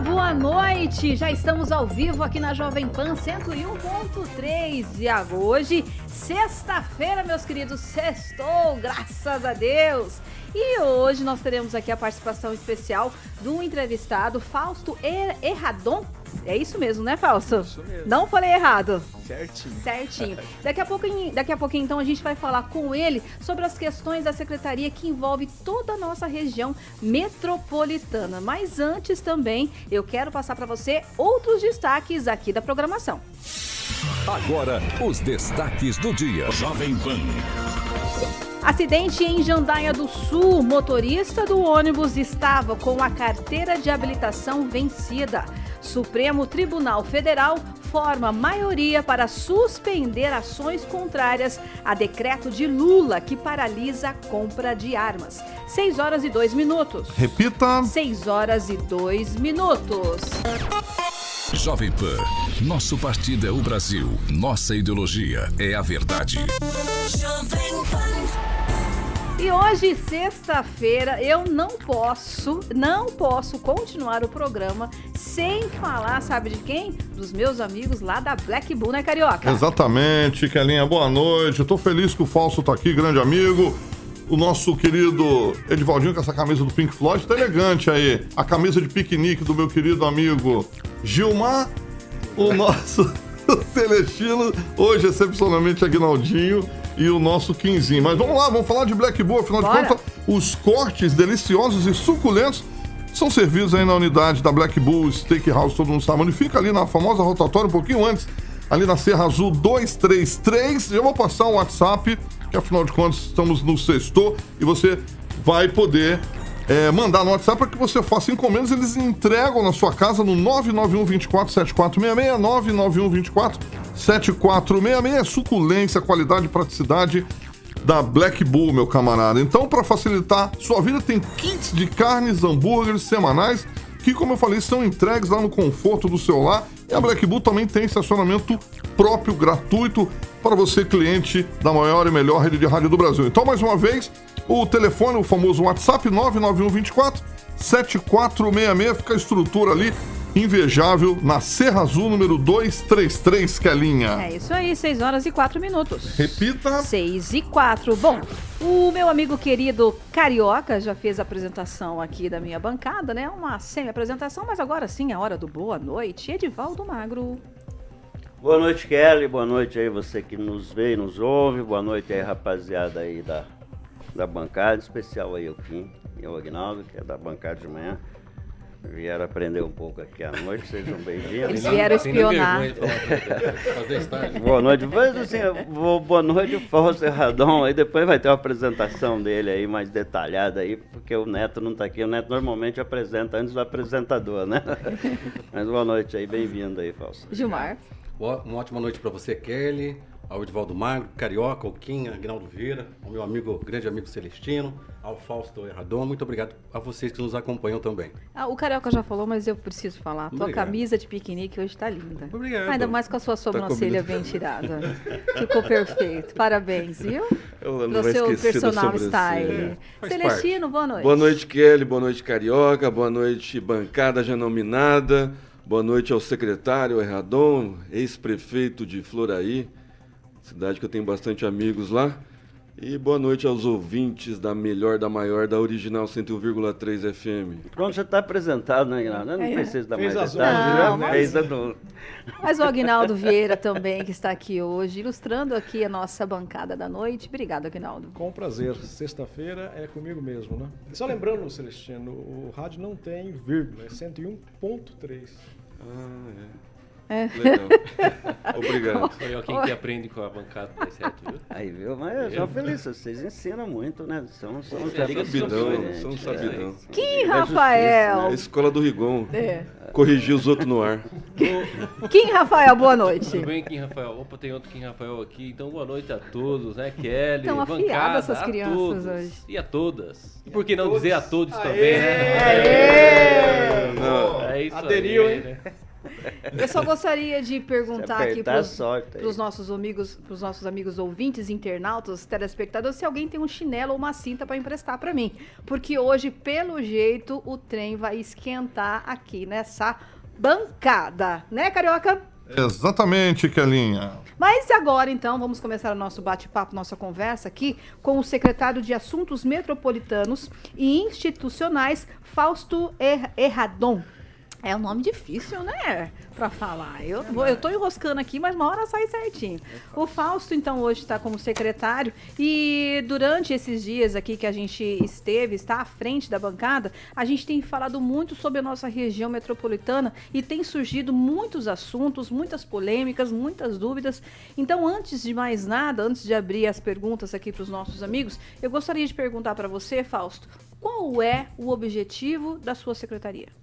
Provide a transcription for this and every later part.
Boa noite! Já estamos ao vivo aqui na Jovem Pan 101.3 e hoje, sexta-feira, meus queridos, sextou, graças a Deus! E hoje nós teremos aqui a participação especial do entrevistado Fausto Erradon. É isso mesmo, né, Fausto? Isso mesmo. Não falei errado. Certinho. Certinho. Daqui a pouquinho, daqui a pouquinho então a gente vai falar com ele sobre as questões da secretaria que envolve toda a nossa região metropolitana. Mas antes também eu quero passar para você outros destaques aqui da programação. Agora, os destaques do dia. Jovem Pan. Acidente em Jandaia do Sul. Motorista do ônibus estava com a carteira de habilitação vencida. Supremo Tribunal Federal forma maioria para suspender ações contrárias a decreto de Lula que paralisa a compra de armas. 6 horas e 2 minutos. Repita. 6 horas e 2 minutos. Jovem Pan, nosso partido é o Brasil, nossa ideologia é a verdade. Jovem Pan. E hoje, sexta-feira, eu não posso, não posso continuar o programa sem falar, sabe de quem? Dos meus amigos lá da Black Bull, né, Carioca? Exatamente, Kelinha, boa noite. Eu tô feliz que o Falso tá aqui, grande amigo. O nosso querido Edivaldinho com essa camisa do Pink Floyd tá elegante aí. A camisa de piquenique do meu querido amigo Gilmar. O nosso Celestino, hoje excepcionalmente Aguinaldinho e o nosso quinzinho. Mas vamos lá, vamos falar de Black Bull, afinal Bora. de contas, os cortes deliciosos e suculentos são servidos aí na unidade da Black Bull Steakhouse, todo mundo sabe onde fica, ali na famosa rotatória, um pouquinho antes, ali na Serra Azul 233. Eu vou passar um WhatsApp, que afinal de contas estamos no sexto, e você vai poder é, mandar no WhatsApp para que você faça encomendas. Eles entregam na sua casa no 991 24 7466, 991 24 7466. Suculência, qualidade e praticidade da Black Bull, meu camarada. Então, para facilitar sua vida, tem kits de carnes, hambúrgueres semanais que, como eu falei, são entregues lá no conforto do seu lar. E a Black Bull também tem estacionamento próprio, gratuito, para você, cliente da maior e melhor rede de rádio do Brasil. Então, mais uma vez, o telefone, o famoso WhatsApp 99124 7466, fica a estrutura ali invejável na Serra Azul, número 233, Kelinha. É isso aí, 6 horas e 4 minutos. Repita. 6 e 4. Bom, o meu amigo querido Carioca já fez a apresentação aqui da minha bancada, né? Uma semi-apresentação, mas agora sim, a hora do boa noite. Edivaldo Magro. Boa noite, Kelly. Boa noite aí você que nos vê e nos ouve. Boa noite aí, rapaziada aí da, da bancada, especial aí o Kim e o Agnaldo, que é da bancada de manhã. Vieram aprender um pouco aqui à noite, sejam bem-vindos. Eles vieram espionar. boa noite. Mas, assim, boa noite, Fausto Erradão. Aí depois vai ter uma apresentação dele aí mais detalhada aí, porque o Neto não está aqui. O Neto normalmente apresenta antes do apresentador, né? Mas boa noite aí, bem-vindo aí, Fausto. Gilmar. Uma ótima noite para você, Kelly ao Edvaldo Magro, Carioca, o Kim, Agnaldo Vieira, ao meu amigo, grande amigo Celestino, ao Fausto Erradon. Muito obrigado a vocês que nos acompanham também. Ah, o Carioca já falou, mas eu preciso falar. Obrigado. Tua camisa de piquenique hoje está linda. Obrigado. Ainda mais com a sua tá sobrancelha tá bem tirada. Ficou perfeito. Parabéns, viu? Eu não Pro seu personal style. É, Celestino, parte. boa noite. Boa noite, Kelly. Boa noite, Carioca. Boa noite, bancada já nominada. Boa noite ao secretário Erradon, ex-prefeito de Floraí cidade que eu tenho bastante amigos lá. E boa noite aos ouvintes da melhor, da maior, da original 101,3 FM. Pronto, já está apresentado, né, Aguinaldo? Eu não É. precisa dar Fez mais detalhes. Não, mas- fez a do- Mas o Agnaldo Vieira também, que está aqui hoje, ilustrando aqui a nossa bancada da noite. Obrigado, Agnaldo. Com prazer. Sexta-feira é comigo mesmo, né? Só lembrando, Celestino, o rádio não tem vírgula, é 101.3. Ah, É. é. Legal. Obrigado. Foi eu quem que aprende com a bancada do 7, viu? Aí, viu? Mas eu sou feliz, vocês ensinam muito, né? São, são Você Sabidão, são gente. sabidão. Kim É É a Rafael. escola do Rigon. É. Corrigir os outros no ar. Kim Rafael, boa noite. Tudo bem, Kim Rafael? Opa, tem outro Kim Rafael aqui. Então, boa noite a todos, né? Kelly, Tão afiadas bancada, essas a crianças todos. hoje. E a todas. E por que não dizer a todos também, né? Aê! Não, É isso Aderiu, aí, hein? né? Eu só gostaria de perguntar aqui aí. pros nossos amigos, pros nossos amigos ouvintes, internautas, telespectadores, se alguém tem um chinelo ou uma cinta para emprestar para mim, porque hoje, pelo jeito, o trem vai esquentar aqui nessa bancada, né, carioca? Exatamente, Kelinha. Mas agora, então, vamos começar o nosso bate-papo, nossa conversa aqui com o secretário de Assuntos Metropolitanos e Institucionais, Fausto Er- Erradon. É um nome difícil, né? Pra falar. Eu, vou, eu tô enroscando aqui, mas uma hora sai certinho. O Fausto, então, hoje está como secretário e durante esses dias aqui que a gente esteve, está à frente da bancada, a gente tem falado muito sobre a nossa região metropolitana e tem surgido muitos assuntos, muitas polêmicas, muitas dúvidas. Então, antes de mais nada, antes de abrir as perguntas aqui para os nossos amigos, eu gostaria de perguntar para você, Fausto, qual é o objetivo da sua secretaria?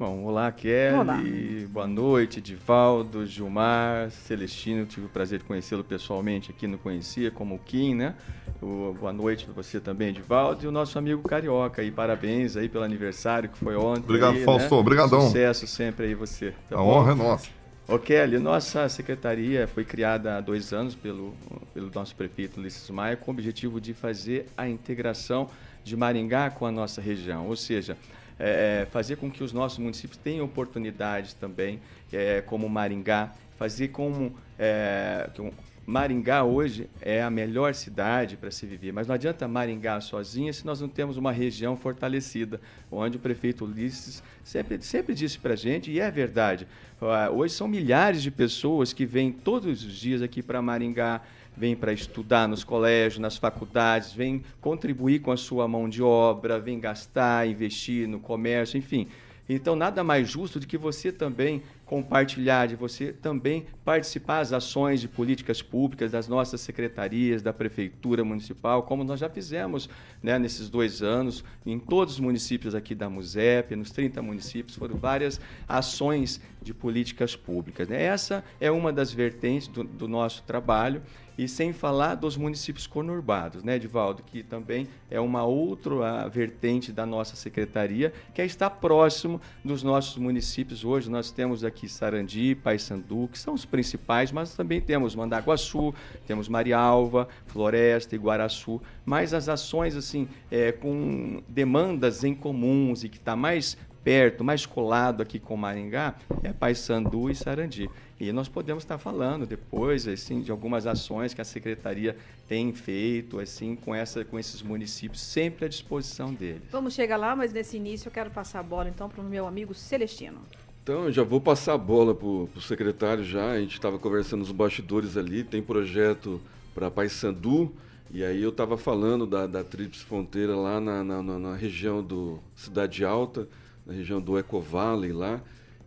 Bom, olá Kelly, Olá. boa noite, Divaldo, Gilmar, Celestino, tive o prazer de conhecê-lo pessoalmente aqui, não conhecia, como o Kim, né? O- boa noite para você também, Divaldo, e o nosso amigo Carioca, e parabéns aí pelo aniversário que foi ontem. Obrigado, aí, Fausto, né? obrigadão. Sucesso sempre aí você. tá A bom? honra é nossa. Ô Kelly, nossa secretaria foi criada há dois anos pelo, pelo nosso prefeito Ulisses Maia com o objetivo de fazer a integração de Maringá com a nossa região, ou seja, é, fazer com que os nossos municípios tenham oportunidades também, é, como Maringá, fazer como é, que um- Maringá hoje é a melhor cidade para se viver, mas não adianta Maringá sozinha se nós não temos uma região fortalecida, onde o prefeito Ulisses sempre, sempre disse para a gente, e é verdade, ah, hoje são milhares de pessoas que vêm todos os dias aqui para Maringá, vêm para estudar nos colégios, nas faculdades, vêm contribuir com a sua mão de obra, vêm gastar, investir no comércio, enfim. Então, nada mais justo do que você também compartilhar, de você também participar das ações de políticas públicas das nossas secretarias, da Prefeitura Municipal, como nós já fizemos né, nesses dois anos, em todos os municípios aqui da MUSEP, nos 30 municípios, foram várias ações de políticas públicas. né? Essa é uma das vertentes do, do nosso trabalho, e sem falar dos municípios conurbados, né, Edivaldo, que também é uma outra vertente da nossa secretaria, que é estar próximo dos nossos municípios. Hoje nós temos aqui Sarandi, Paysandu, que são os principais, mas também temos Mandaguaçu, temos Marialva, Floresta, Iguaraçu, mas as ações assim é, com demandas em comuns e que está mais perto, mais colado aqui com Maringá, é Paysandu e Sarandi. E nós podemos estar falando depois, assim, de algumas ações que a secretaria tem feito, assim, com essa, com esses municípios, sempre à disposição deles. Vamos chegar lá, mas nesse início eu quero passar a bola então para o meu amigo Celestino. Então, eu já vou passar a bola pro, pro secretário já. A gente estava conversando nos bastidores ali, tem projeto para Paysandu. E aí eu estava falando da, da Tríplice Fronteira lá na, na, na- na região do Cidade Alta, na região do Eco Valley lá,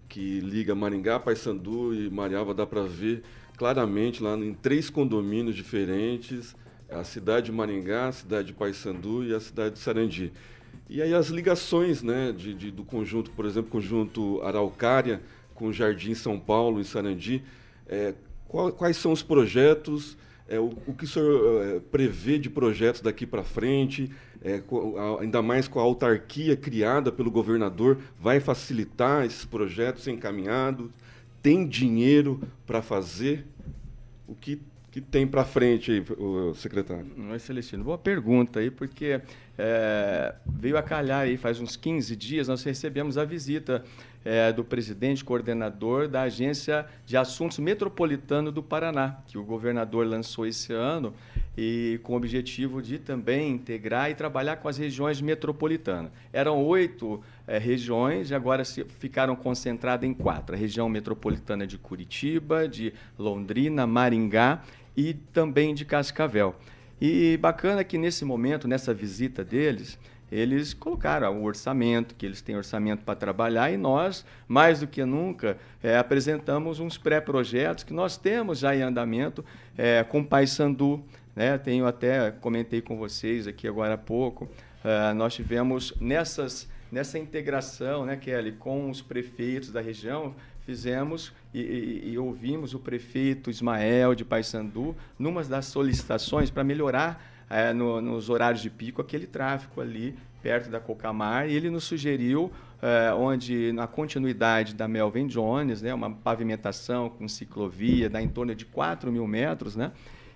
que liga Maringá, Paysandu e Marialva, dá para ver claramente lá em três condomínios diferentes, a cidade de Maringá, a cidade de Paysandu e a cidade de Sarandi. E aí as ligações né, de, de- do conjunto, por exemplo, conjunto Araucária com o Jardim São Paulo e Sarandi, é, qual- quais são os projetos, é, o, o que o senhor é, prevê de projetos daqui para frente, é, ainda mais com a autarquia criada pelo governador, vai facilitar esses projetos encaminhados? Tem dinheiro para fazer? O que, que tem para frente aí, o secretário? Não é, Celestino? Boa pergunta aí, porque é, veio a calhar aí, faz uns 15 dias, nós recebemos a visita é, do presidente coordenador da Agência de Assuntos Metropolitano do Paraná, que o governador lançou esse ano, e com o objetivo de também integrar e trabalhar com as regiões metropolitanas. Eram oito é, regiões e agora se ficaram concentradas em quatro: a região metropolitana de Curitiba, de Londrina, Maringá e também de Cascavel. E bacana que nesse momento, nessa visita deles, eles colocaram o orçamento, que eles têm orçamento para trabalhar, e nós, mais do que nunca, é, apresentamos uns pré-projetos que nós temos já em andamento é, com Paysandu. Né? Tenho até, comentei com vocês aqui agora há pouco, uh, nós tivemos nessas, nessa integração, né, Kelly, com os prefeitos da região, fizemos e, e, e ouvimos o prefeito Ismael de Paysandu numa das solicitações para melhorar é, no, nos horários de pico aquele tráfego ali perto da Cocamar e ele nos sugeriu é, onde na continuidade da Melvin Jones, né, uma pavimentação com ciclovia dá em torno de 4 mil metros, né,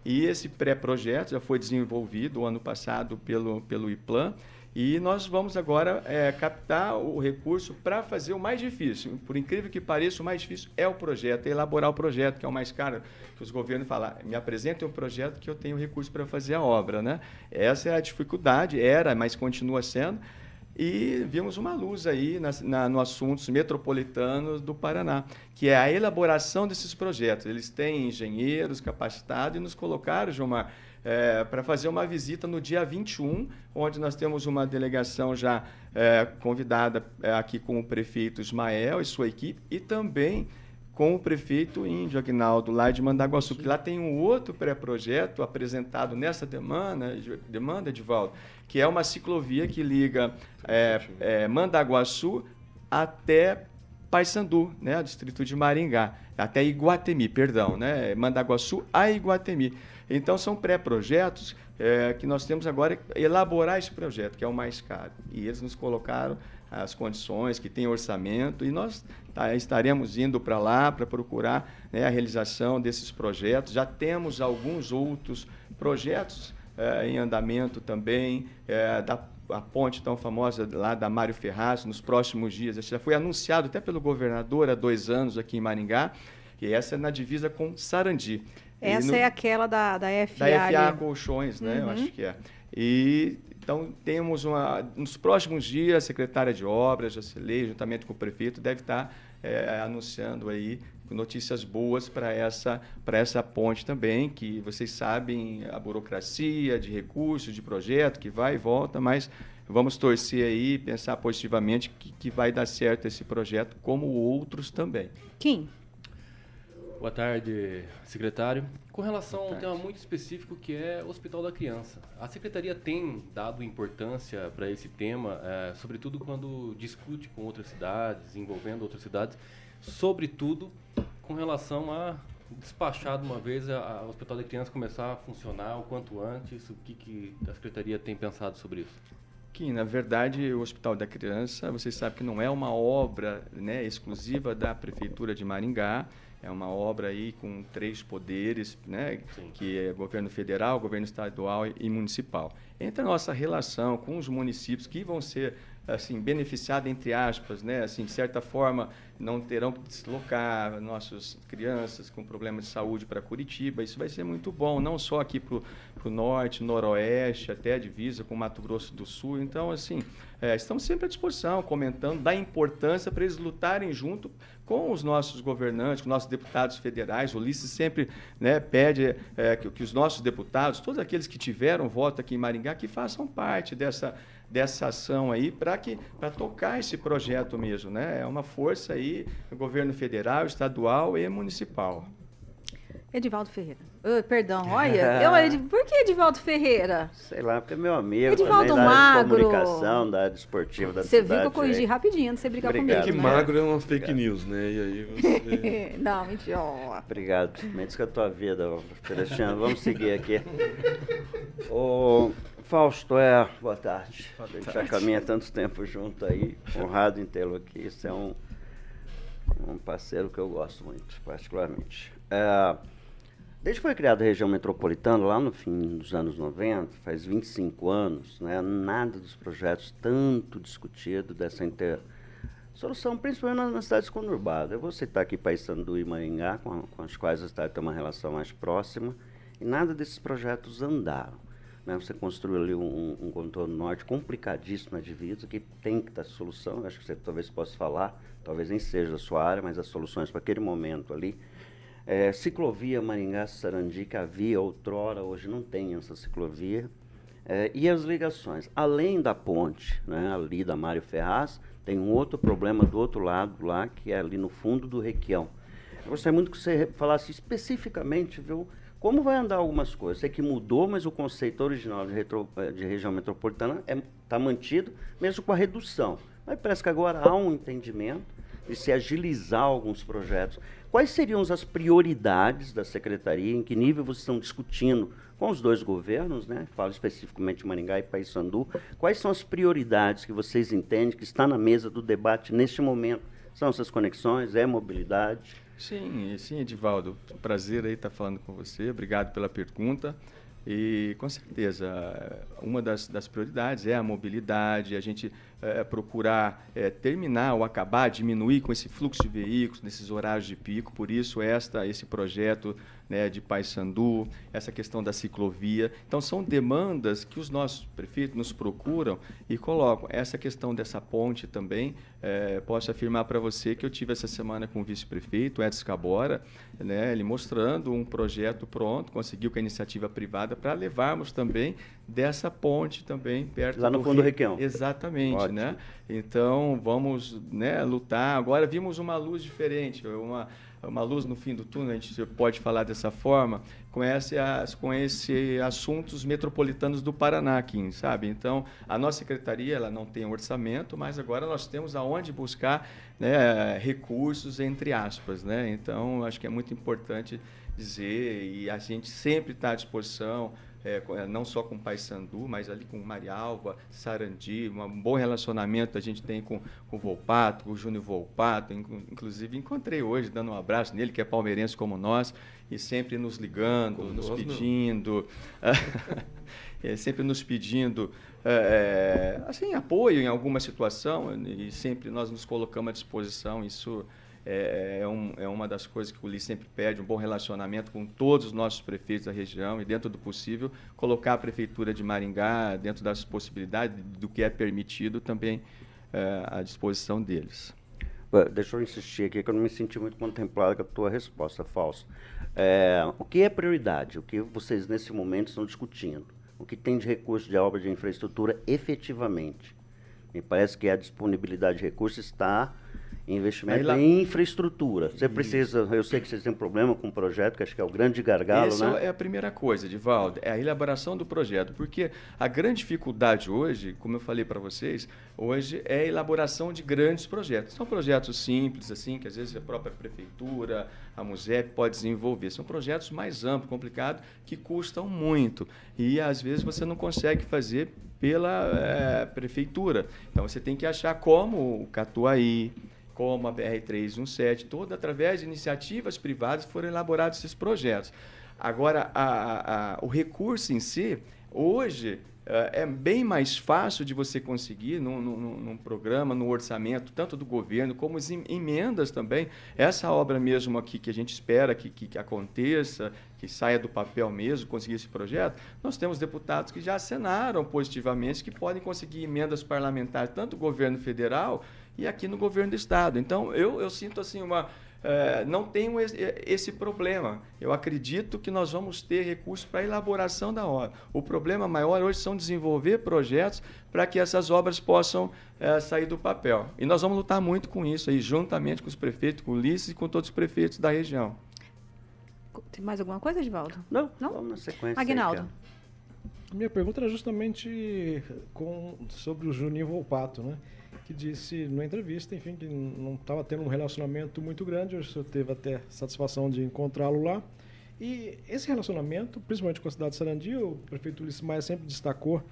e esse pré-projeto já foi desenvolvido ano passado pelo, pelo IPLAN e nós vamos agora é, captar o recurso para fazer o mais difícil. Por incrível que pareça, o mais difícil é o projeto, é elaborar o projeto, que é o mais caro. Que os governos falam, me apresentem um projeto que eu tenho recurso para fazer a obra. Né? Essa é a dificuldade, era, mas continua sendo. E vimos uma luz aí na, na, no assuntos metropolitanos do Paraná, que é a elaboração desses projetos. Eles têm engenheiros capacitados e nos colocaram, Gilmar, é, para fazer uma visita no dia 21, onde nós temos uma delegação já é, convidada é, aqui com o prefeito Ismael e sua equipe, e também com o prefeito Índio Agnaldo, lá de Mandaguaçu, que lá tem um outro pré-projeto apresentado nessa demanda, demanda, Edivaldo, que é uma ciclovia que liga é, é, Mandaguaçu até Paysandu, né, distrito de Maringá, até Iguatemi, perdão, né, Mandaguaçu a Iguatemi. Então, são pré-projetos é, que nós temos agora elaborar esse projeto, que é o mais caro. E eles nos colocaram as condições, que tem orçamento, e nós tá, estaremos indo para lá para procurar né, a realização desses projetos. Já temos alguns outros projetos é, em andamento também, é, da a ponte tão famosa lá da Mário Ferraz, nos próximos dias. Já foi anunciado até pelo governador há dois anos aqui em Maringá, e essa é na divisa com Sarandi. Essa no, é aquela da, da FA. Da FA Colchões, né? Uhum. Eu acho que é. E então temos uma. Nos próximos dias, a secretária de obras, Jacilei, juntamente com o prefeito, deve estar é, anunciando aí notícias boas para essa, para essa ponte também, que vocês sabem a burocracia de recursos, de projeto, que vai e volta, mas vamos torcer aí, pensar positivamente que, que vai dar certo esse projeto, como outros também. Kim. Boa tarde, secretário. Com relação a um tema muito específico que é o Hospital da Criança. A secretaria tem dado importância para esse tema, é, sobretudo quando discute com outras cidades, envolvendo outras cidades, sobretudo com relação a despachar de uma vez o Hospital da Criança começar a funcionar o quanto antes. O que, que a secretaria tem pensado sobre isso? Que, na verdade, o Hospital da Criança, vocês sabem que não é uma obra né, exclusiva da Prefeitura de Maringá, é uma obra aí com três poderes, né, que é governo federal, governo estadual e municipal. Entre a nossa relação com os municípios que vão ser assim beneficiados entre aspas, né, assim de certa forma não terão que deslocar nossas crianças com problemas de saúde para Curitiba. Isso vai ser muito bom, não só aqui para o norte, noroeste, até a divisa com Mato Grosso do Sul. Então, assim, é, estamos sempre à disposição, comentando da importância para eles lutarem junto com os nossos governantes, com nossos deputados federais. O Ulisses sempre né, pede é, que, que os nossos deputados, todos aqueles que tiveram voto aqui em Maringá, que façam parte dessa dessa ação aí para que para tocar esse projeto mesmo, né? É uma força aí governo federal, estadual e municipal. Edivaldo Ferreira. Uh, perdão, olha, eu, por que Edivaldo Ferreira? Sei lá, porque é meu amigo. Edivaldo também, Magro. Da comunicação, da área esportiva da você cidade. Você viu que eu corrigi aí. rapidinho, não você brigar Obrigado. comigo. É que né? magro é uma fake Obrigado. news, né? E aí você. não, mentira. Obrigado. Menos que a tua vida, Celestino. Vamos seguir aqui. o Fausto, é. Boa tarde. Boa tarde. A gente já caminha tanto tempo junto aí. Honrado em tê-lo aqui. Isso é um, um parceiro que eu gosto muito, particularmente. É, Desde que foi criada a região metropolitana, lá no fim dos anos 90, faz 25 anos, né, nada dos projetos tanto discutido dessa inter... solução, principalmente nas, nas cidades conurbadas. Eu vou citar aqui Paysandu e Maringá, com, com as quais a cidade tem uma relação mais próxima, e nada desses projetos andaram. Né? Você construiu ali um, um, contorno norte complicadíssimo na divisa, que tem que dar solução, acho que você talvez possa falar, talvez nem seja da sua área, mas as soluções para aquele momento ali. É, ciclovia Maringá-Sarandi, que havia outrora, hoje não tem essa ciclovia. É, e as ligações. Além da ponte, né, ali da Mário Ferraz, tem um outro problema do outro lado lá, que é ali no fundo do Requião. Eu gostaria muito que você falasse especificamente, viu, como vai andar algumas coisas. Sei que mudou, mas o conceito original de, retro, eh, de região metropolitana está é, tá mantido, mesmo com a redução. Mas parece que agora há um entendimento de se agilizar alguns projetos. Quais seriam as prioridades da secretaria? Em que nível vocês estão discutindo com os dois governos, né? Falo especificamente de Maringá e Paysandu. Quais são as prioridades que vocês entendem que está na mesa do debate neste momento? São essas conexões? É mobilidade? Sim, sim, Edivaldo. Prazer aí estar falando com você. Obrigado pela pergunta. E com certeza, uma das, das prioridades é a mobilidade, a gente é, procurar é, terminar ou acabar, diminuir com esse fluxo de veículos nesses horários de pico. Por isso, esta, esse projeto né, de Paysandu, essa questão da ciclovia. Então, são demandas que os nossos prefeitos nos procuram e colocam. Essa questão dessa ponte também, é, posso afirmar para você que eu tive essa semana com o vice-prefeito, Edson Cabora, né, ele mostrando um projeto pronto, conseguiu com a iniciativa privada para levarmos também dessa ponte também perto lá no do fundo do Requião. Exatamente, Ótimo. né? Então vamos, né, lutar. Agora vimos uma luz diferente, uma uma luz no fim do túnel, a gente pode falar dessa forma, com, esse, com esse assuntos metropolitanos do Paraná aqui, sabe? Então, a nossa secretaria ela não tem orçamento, mas agora nós temos aonde buscar né, recursos, entre aspas, né? Então, acho que é muito importante dizer e a gente sempre está à disposição é, é, não só com o Paysandu, mas ali com Marialva, Sarandi, um bom relacionamento a gente tem com, com o Volpato, com o Júnior Volpato, inclusive encontrei hoje, dando um abraço nele, que é palmeirense como nós, e sempre nos ligando, como nos pedindo, é, sempre nos pedindo é, é, assim, apoio em alguma situação, e sempre nós nos colocamos à disposição, isso é, é, um, é, uma das coisas que o LI sempre pede, um bom relacionamento com todos os nossos prefeitos da região e, dentro do possível, colocar a Prefeitura de Maringá, dentro das possibilidades do que é permitido, também é, à disposição deles. Deixa eu insistir aqui, que eu não me senti muito contemplado com a tua resposta, Falso. É, o que é prioridade? O que vocês, nesse momento, estão discutindo? O que tem de recurso de obra de infraestrutura efetivamente? Me parece que a disponibilidade de recursos está Investimento lá... em infraestrutura. Você precisa, eu sei que vocês têm um problema com o projeto, que acho que é o grande gargalo, Essa né? é a primeira coisa, Divaldo, é a elaboração do projeto, porque a grande dificuldade hoje, como eu falei para vocês, hoje é a elaboração de grandes projetos. São projetos simples, assim, que às vezes a própria prefeitura, a MUSEP pode desenvolver. São projetos mais amplos, complicados, que custam muito. E às vezes você não consegue fazer pela é, prefeitura. Então você tem que achar como o Catuaí, como a BR-317, toda através de iniciativas privadas foram elaborados esses projetos. Agora, a, a, o recurso em si, hoje, eh, é bem mais fácil de você conseguir num, num, num, programa, no orçamento, tanto do governo como as emendas também. Essa obra mesmo aqui que a gente espera que, que, que, aconteça, que saia do papel mesmo, conseguir esse projeto, nós temos deputados que já assinaram positivamente que podem conseguir emendas parlamentares, tanto do governo federal e aqui no governo do estado. Então, eu, eu sinto assim uma. É, não tenho esse, esse, problema. Eu acredito que nós vamos ter recursos para a elaboração da obra. O problema maior hoje são desenvolver projetos para que essas obras possam é, sair do papel. E nós vamos lutar muito com isso aí, juntamente com os prefeitos, com o Ulisses e com todos os prefeitos da região. Tem mais alguma coisa, Edvaldo? Não, não. Vamos na sequência. Aguinaldo. Minha pergunta era justamente com, sobre o Juninho Volpato, né? Que disse numa entrevista, enfim, que não estava tendo um relacionamento muito grande. O senhor teve até satisfação de encontrá-lo lá. E esse relacionamento, principalmente com a cidade de Sarandi, o prefeito Ulisses Maia sempre destacou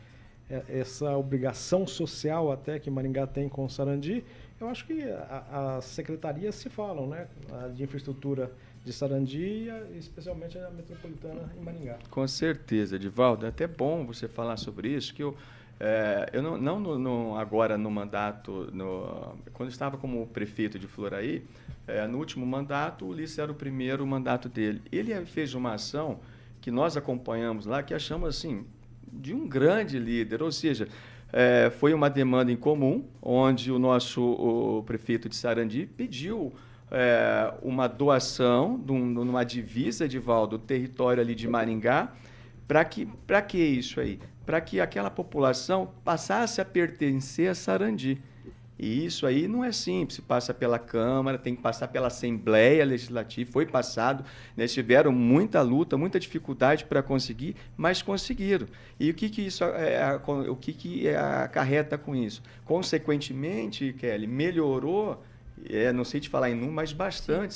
é, essa obrigação social até que Maringá tem com Sarandi. Eu acho que as secretarias se falam, né? A de infraestrutura de Sarandi e especialmente a metropolitana em Maringá. Com certeza, Edivaldo. É até bom você falar sobre isso, que eu é, eu não, não no, no, agora no mandato, no, quando estava como prefeito de Floraí, é, no último mandato, o Ulisses era o primeiro mandato dele. Ele fez uma ação que nós acompanhamos lá, que achamos assim, de um grande líder, ou seja, é, foi uma demanda em comum, onde o nosso o prefeito de Sarandi pediu é, uma doação de um, numa divisa de Val do território ali de Maringá, para que, que isso aí? Para que aquela população passasse a pertencer a Sarandi. E isso aí não é simples, passa pela Câmara, tem que passar pela Assembleia Legislativa, foi passado, né? tiveram muita luta, muita dificuldade para conseguir, mas conseguiram. E o que, que isso é, o que, que é, acarreta com isso? Consequentemente, Kelly, melhorou é, não sei te falar em número, mas bastante,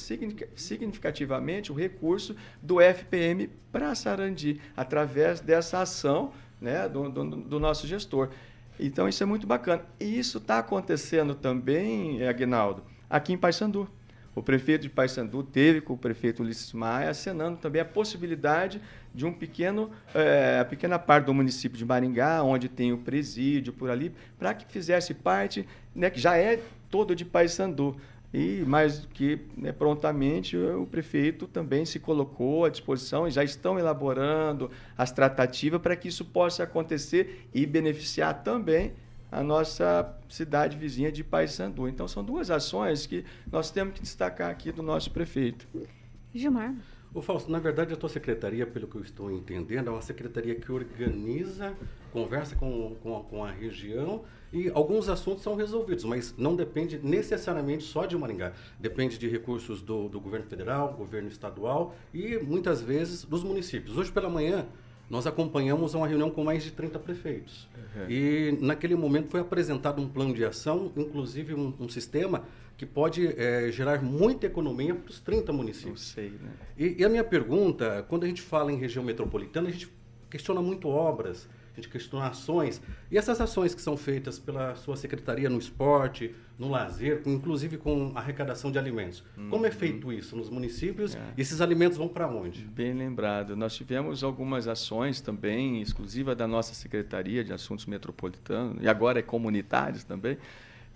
significativamente, o recurso do FPM para Sarandi, através dessa ação né, do, do, do nosso gestor. Então isso é muito bacana. E isso está acontecendo também, Aguinaldo, aqui em Paysandu. O prefeito de Paysandu teve com o prefeito Ulisses Maia acenando também a possibilidade de um pequeno, é, a pequena parte do município de Maringá, onde tem o presídio por ali, para que fizesse parte, né, que já é todo de Paysandu. E mais do que né, prontamente o prefeito também se colocou à disposição e já estão elaborando as tratativas para que isso possa acontecer e beneficiar também a nossa cidade vizinha de Paysandu. Então são duas ações que nós temos que destacar aqui do nosso prefeito. Gilmar. Ô Fausto, na verdade a tua secretaria, pelo que eu estou entendendo, é uma secretaria que organiza, conversa com, com, com a região e alguns assuntos são resolvidos, mas não depende necessariamente só de Maringá. Depende de recursos do, do governo federal, governo estadual e muitas vezes dos municípios. Hoje pela manhã nós acompanhamos uma reunião com mais de 30 prefeitos. Uhum. E naquele momento foi apresentado um plano de ação, inclusive um, um sistema que pode é, gerar muita economia para os 30 municípios. Não sei, né? E, e, a minha pergunta, quando a gente fala em região metropolitana, a gente questiona muito obras, a gente questiona ações. E essas ações que são feitas pela sua secretaria no esporte, no lazer, inclusive com arrecadação de alimentos. Como é feito hum. isso nos municípios? É. E esses alimentos vão para onde? Bem lembrado. Nós tivemos algumas ações também, exclusiva da nossa Secretaria de Assuntos Metropolitanos, e agora é comunitários também,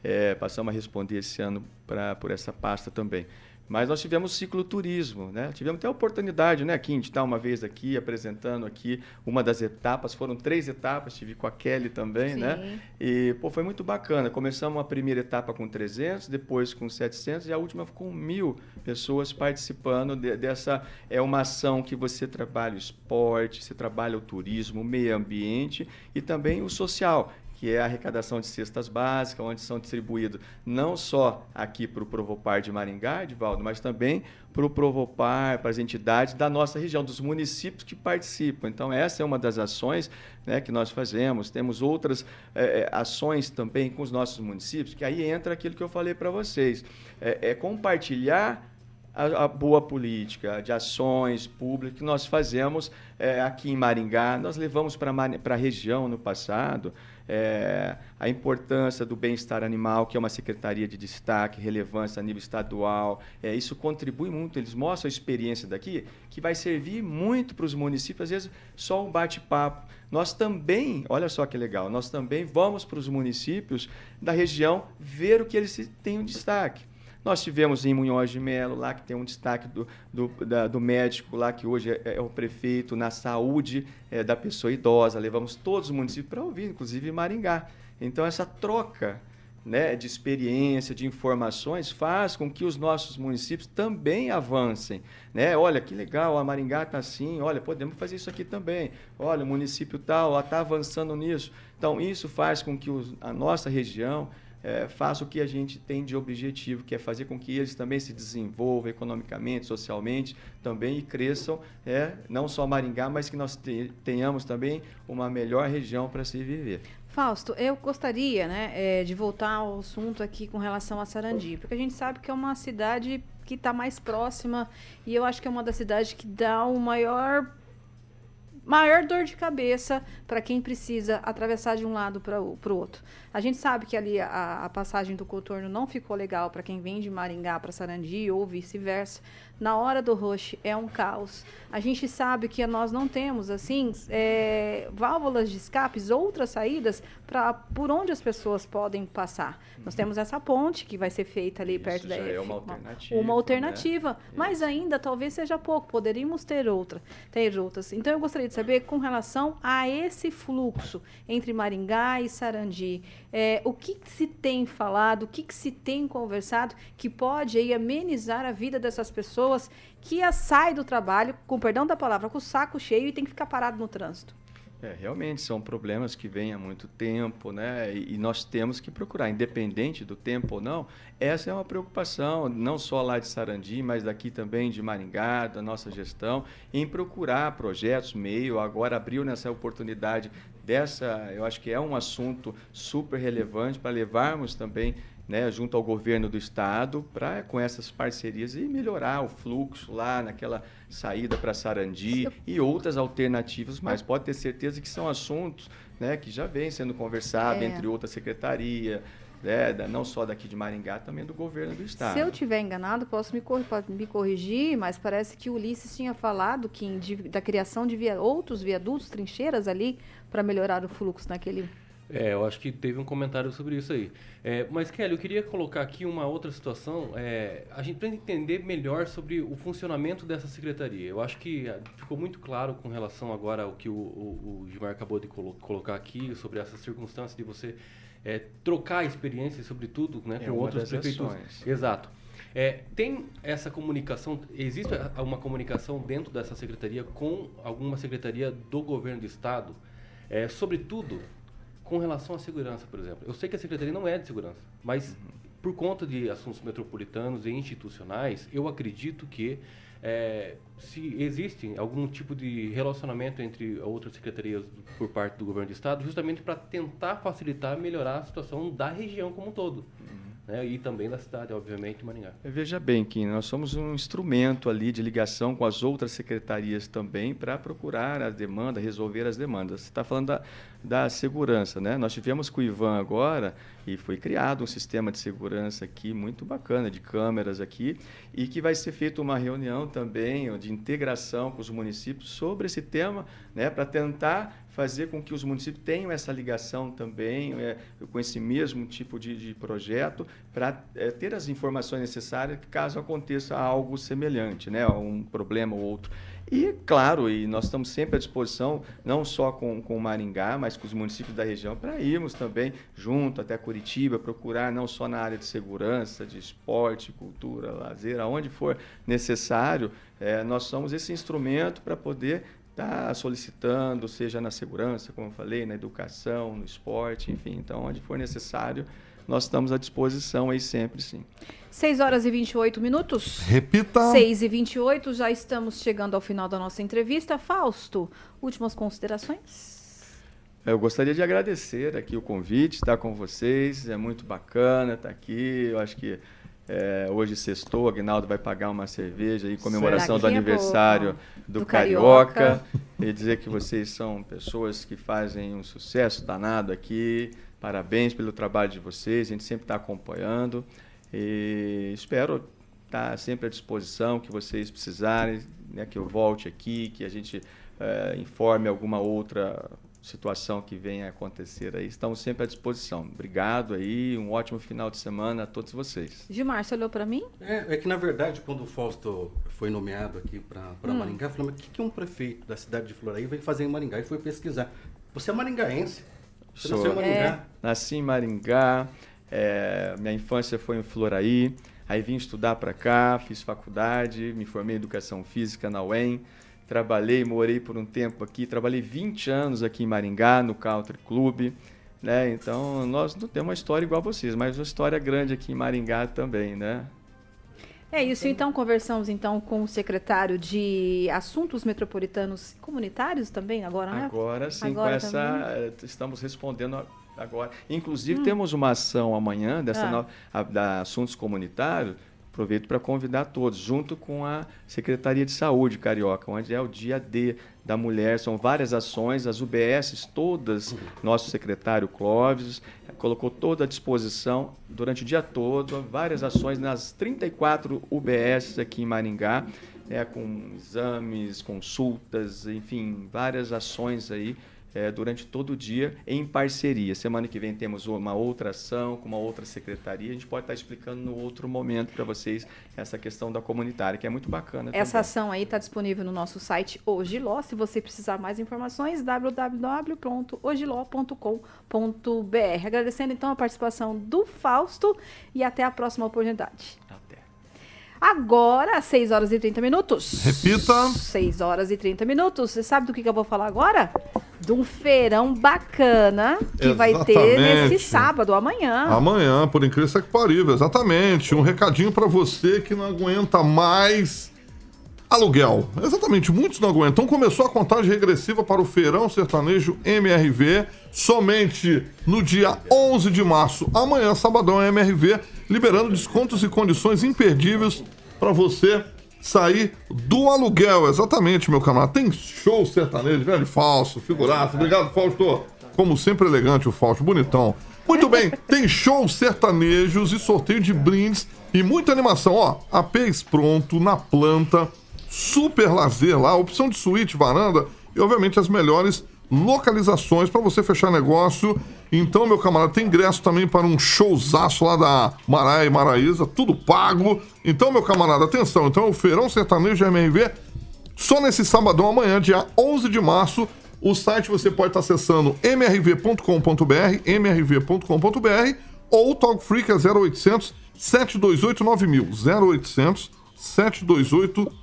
é, passamos a responder esse ano pra, por essa pasta também. Mas nós tivemos cicloturismo, né? Tivemos até a oportunidade, né, Kim, de estar uma vez aqui apresentando aqui uma das etapas. Foram três etapas, tive com a Kelly também, né? Sim. né? E pô, foi muito bacana. Começamos a primeira etapa com 300, depois com 700 e a última com mil pessoas participando de, dessa. É uma ação que você trabalha o esporte, você trabalha o turismo, o meio ambiente e também o social que é a arrecadação de cestas básicas, onde são distribuídos não só aqui para o Provopar de Maringá, Edvaldo, mas também para o Provopar, para as entidades da nossa região, dos municípios que participam. Então, essa é uma das ações né, que nós fazemos. Temos outras é, ações também com os nossos municípios, que aí entra aquilo que eu falei para vocês. É, é compartilhar a, a, boa política de ações públicas que nós fazemos é, aqui em Maringá. Nós levamos para a região no passado é, a importância do bem-estar animal, que é uma secretaria de destaque, relevância a nível estadual. É, isso contribui muito, eles mostram a experiência daqui, que vai servir muito para os municípios, às vezes só um bate-papo. Nós também, olha só que legal, nós também vamos para os municípios da região ver o que eles têm um destaque. Nós tivemos em Munhoz de Melo, lá que tem um destaque do, do, da, do médico, lá que hoje é, é o prefeito, na saúde é, da pessoa idosa. Levamos todos os municípios para ouvir, inclusive Maringá. Então, essa troca né, de experiência, de informações, faz com que os nossos municípios também avancem. Né? Olha, que legal, a Maringá está assim, olha, podemos fazer isso aqui também. Olha, o município tal está avançando nisso. Então, isso faz com que os, a nossa região é, faça o que a gente tem de objetivo, que é fazer com que eles também se desenvolvam economicamente, socialmente também e cresçam, é, não só Maringá, mas que nós tenhamos também uma melhor região para se viver. Fausto, eu gostaria né, é, de voltar ao assunto aqui com relação a Sarandi, porque a gente sabe que é uma cidade que está mais próxima e eu acho que é uma das cidades que dá o maior maior dor de cabeça para quem precisa atravessar de um lado para o outro. A gente sabe que ali a, a passagem do contorno não ficou legal para quem vem de Maringá para Sarandi ou vice-versa. Na hora do rush é um caos. A gente sabe que nós não temos assim é, válvulas de escapes, outras saídas para por onde as pessoas podem passar. Uhum. Nós temos essa ponte que vai ser feita ali Isso perto da é uma alternativa. Uma alternativa, né? mas ainda talvez seja pouco. Poderíamos ter outra, ter outras. Então eu gostaria de saber com relação a esse fluxo entre Maringá e Sarandi. É, o que, que, se tem falado, o que, que, se tem conversado que pode aí amenizar a vida dessas pessoas que saem do trabalho, com perdão da palavra, com o saco cheio e tem que ficar parado no trânsito? É, realmente são problemas que vêm há muito tempo, né? E, e, nós temos que procurar, independente do tempo ou não, essa é uma preocupação, não só lá de Sarandi, mas daqui também de Maringá, da nossa gestão, em procurar projetos, meio, agora abriu nessa oportunidade dessa, eu acho que é um assunto super relevante para levarmos também né, junto ao governo do estado, para com essas parcerias e melhorar o fluxo lá naquela saída para Sarandi e outras alternativas, mas pode ter certeza que são assuntos né, que já vêm sendo conversados é. entre outras secretarias, né, não só daqui de Maringá, também do governo do estado. Se eu tiver enganado, posso me, cor me corrigir, mas parece que o Ulisses tinha falado que em, de, da criação de via, outros viadutos, trincheiras ali, para melhorar o fluxo naquele é, eu acho que teve um comentário sobre isso aí. É, mas, Kelly, eu queria colocar aqui uma outra situação. É, a gente precisa entender melhor sobre o funcionamento dessa secretaria. Eu acho que ah, ficou muito claro com relação agora ao que o, o, o Gilmar acabou de colo colocar aqui, sobre essa circunstância de você é, trocar experiências, sobretudo, né, é com outras prefeituras. Exato. É, tem essa comunicação, existe uma comunicação dentro dessa secretaria com alguma secretaria do governo do estado, é, sobretudo com relação à segurança, por exemplo. Eu sei que a Secretaria não é de segurança, mas uhum. por conta de assuntos metropolitanos e institucionais, eu acredito que é, se existe algum tipo de relacionamento entre outras secretarias por parte do governo do estado, justamente para tentar facilitar, melhorar a situação da região como um todo. Uhum né? e também da cidade, obviamente, Maringá. Veja bem, Kim, nós somos um instrumento ali de ligação com as outras secretarias também para procurar a demanda, resolver as demandas. Você está falando da, da segurança, né? Nós tivemos com o Ivan agora e foi criado um sistema de segurança aqui muito bacana, de câmeras aqui, e que vai ser feita uma reunião também de integração com os municípios sobre esse tema, né, para tentar fazer com que os municípios tenham essa ligação também é, com esse mesmo tipo de, de projeto para é, ter as informações necessárias caso aconteça algo semelhante, né, um problema ou outro. E, claro, e nós estamos sempre à disposição, não só com, com Maringá, mas com os municípios da região, para irmos também junto até Curitiba, procurar não só na área de segurança, de esporte, cultura, lazer, aonde for necessário, é, nós somos esse instrumento para poder estar tá solicitando, seja na segurança, como eu falei, na educação, no esporte, enfim. Então, onde for necessário, nós estamos à disposição aí sempre, sim. 6 horas e 28 minutos. Repita. 6 e 28, já estamos chegando ao final da nossa entrevista. Fausto, últimas considerações? Eu gostaria de agradecer aqui o convite, estar com vocês. É muito bacana estar aqui. Eu acho que é, hoje sextou, o Agnaldo vai pagar uma cerveja em comemoração do aniversário do, do Carioca. Carioca. E dizer que vocês são pessoas que fazem um sucesso danado aqui. Parabéns pelo trabalho de vocês, a gente sempre está acompanhando. E espero estar sempre à disposição, que vocês precisarem, né, que eu volte aqui, que a gente é, informe alguma outra situação que venha a acontecer aí. Estamos sempre à disposição. Obrigado aí, um ótimo final de semana a todos vocês. Gilmar, você olhou para mim? É, é, que na verdade, quando o Fausto foi nomeado aqui para hum. Maringá, falou, mas o que, que um prefeito da cidade de Floraí vai fazer em Maringá? E foi pesquisar. Você é maringaense? Você Sou. nasceu em Maringá? É. Nasci em Maringá, é, minha infância foi em Floraí, aí vim estudar para cá, fiz faculdade, me formei em Educação Física na UEM, trabalhei, morei por um tempo aqui, trabalhei 20 anos aqui em Maringá, no Country Club, né? Então, nós não temos uma história igual a vocês, mas uma história grande aqui em Maringá também, né? É isso, então conversamos então com o secretário de Assuntos Metropolitanos Comunitários também agora, né? Agora sim, agora com essa também. Eh, estamos respondendo agora. Inclusive hum. temos uma ação amanhã dessa ah. no, a, da Assuntos Comunitários Aproveito para convidar todos, junto com a Secretaria de Saúde Carioca, onde é o dia D da mulher. São várias ações, as UBSs todas, nosso secretário Clóvis colocou toda à disposição durante o dia todo, várias ações nas 34 UBSs aqui em Maringá, é, com exames, consultas, enfim, várias ações aí é, durante todo o dia em parceria. Semana que vem temos uma outra ação com uma outra secretaria. A gente pode estar explicando no outro momento para vocês essa questão da comunitária, que é muito bacana. Essa também. ação aí está disponível no nosso site Ogiló. Se você precisar mais informações, www.ogiló.com.br. Agradecendo então a participação do Fausto e até a próxima oportunidade. Até. Agora, 6 horas e 30 minutos. Repita. 6 horas e 30 minutos. Você sabe do que, que eu vou falar agora? De um feirão bacana que vai ter Exatamente. nesse sábado, amanhã. Amanhã, por incrível que parível, exatamente. Um recadinho para você que não aguenta mais aluguel. Exatamente, muitos não aguentam. Então começou a contagem regressiva para o Feirão Sertanejo MRV somente no dia 11 de março. Amanhã, sabadão, é MRV, liberando descontos e condições imperdíveis para você sair do aluguel. Exatamente, meu camarada. Tem show sertanejo, grande falso, figuraço. Obrigado, Fausto. Como sempre, elegante o Fausto, bonitão. Muito bem, tem shows sertanejos e sorteio de brindes e muita animação. Ó, APs pronto, na planta, super lazer lá, opção de suíte, varanda e, obviamente, as melhores localizações para você fechar negócio. Então, meu camarada, tem ingresso também para um showzaço lá da Maraia e Maraísa, tudo pago. Então, meu camarada, atenção. Então, é o Feirão Sertanejo MRV só nesse sabadão amanhã, dia 11 de março. O site você pode estar acessando mrv.com.br, mrv.com.br ou Talk que é 0800 728 9000. 0800 728 9000,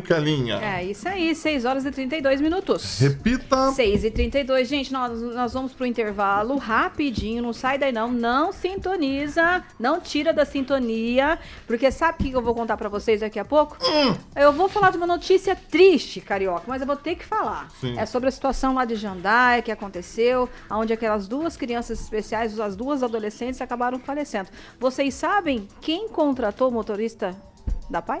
Kelinha. É isso aí, 6 horas e 32 minutos. Repita. 6 e 32 gente, nós, nós vamos pro intervalo rapidinho, não sai daí não, não sintoniza, não tira da sintonia, porque sabe o que eu vou contar pra vocês daqui a pouco? Hum. Eu vou falar de uma notícia triste, carioca, mas eu vou ter que falar. Sim. É sobre a situação lá de Jandaia que aconteceu, onde aquelas duas crianças especiais, as duas adolescentes, acabaram falecendo. Vocês sabem quem contratou o motorista da PAI?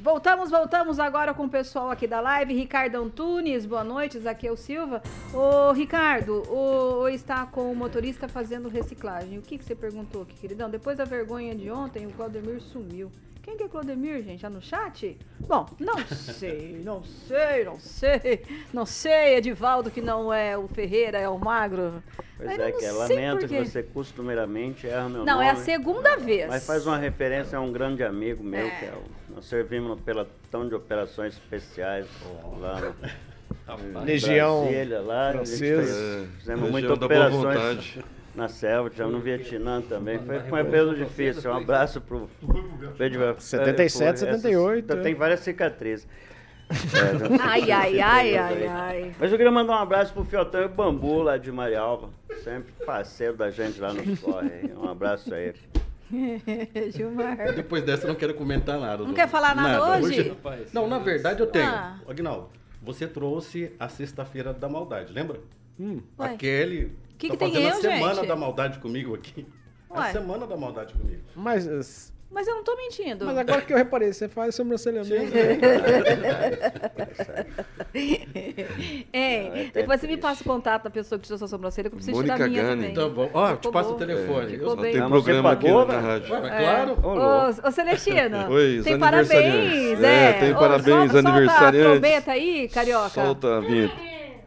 Voltamos, voltamos agora com o pessoal aqui da live. Ricardo Antunes, boa noite. Zaqueu Silva. Ô, Ricardo, o, está com o motorista fazendo reciclagem. O que, que você perguntou aqui, queridão? Depois da vergonha de ontem, o Claudemir sumiu. Quem que é Claudemir, gente? Tá no chat? Bom, não sei, não sei, não sei. Não sei, Edivaldo, que não é o Ferreira, é o Magro. Pois Mas é, não que sei lamento que você costumeiramente erra meu Não, nome. é a segunda vez. Mas faz uma referência a um grande amigo meu, É. que é o, nós servimos no pelotão de operações especiais lá no, Legião Brasília, lá, a gente francesa. fez- É, fizemos Legião muitas operações. Na selva, tivemos no Vietnã também. Foi, foi um período difícil. Um abraço pro Pedro. 77, 78, Tem é. várias cicatrizes. É, Ai, ai, ai, ai, ai. Mas eu queria mandar um abraço pro Fiotão e Bambu lá de Marialva. Sempre parceiro da gente lá no corre. Um abraço a ele. Gilmar. Depois dessa eu não quero comentar nada. Não quer falar nada hoje? Não, na verdade eu tenho. Ah. Agnaldo, você trouxe a sexta-feira da maldade, lembra? Ué. A Kelly Que tá que tem fazendo eu, a semana gente? da maldade comigo aqui. Ué. A semana da maldade comigo. Mas, as- Mas eu não tô mentindo. mas agora que eu reparei, você faz sobrancelha mesmo. É, depois você me passa o contato da pessoa que tirou sua sobrancelha, que eu preciso Mônica tirar a minha Gani. também. Tá bom. Ó, Ficou te passo o telefone. Ficou Eu-. Tem programa aqui pagou, na rádio. Ué, mas claro. Ô. Ô, ô Celestino, Oi, tem parabéns, é. É, tem Ô, parabéns, solta, Solta a trombeta aí, carioca. Solta a vinheta.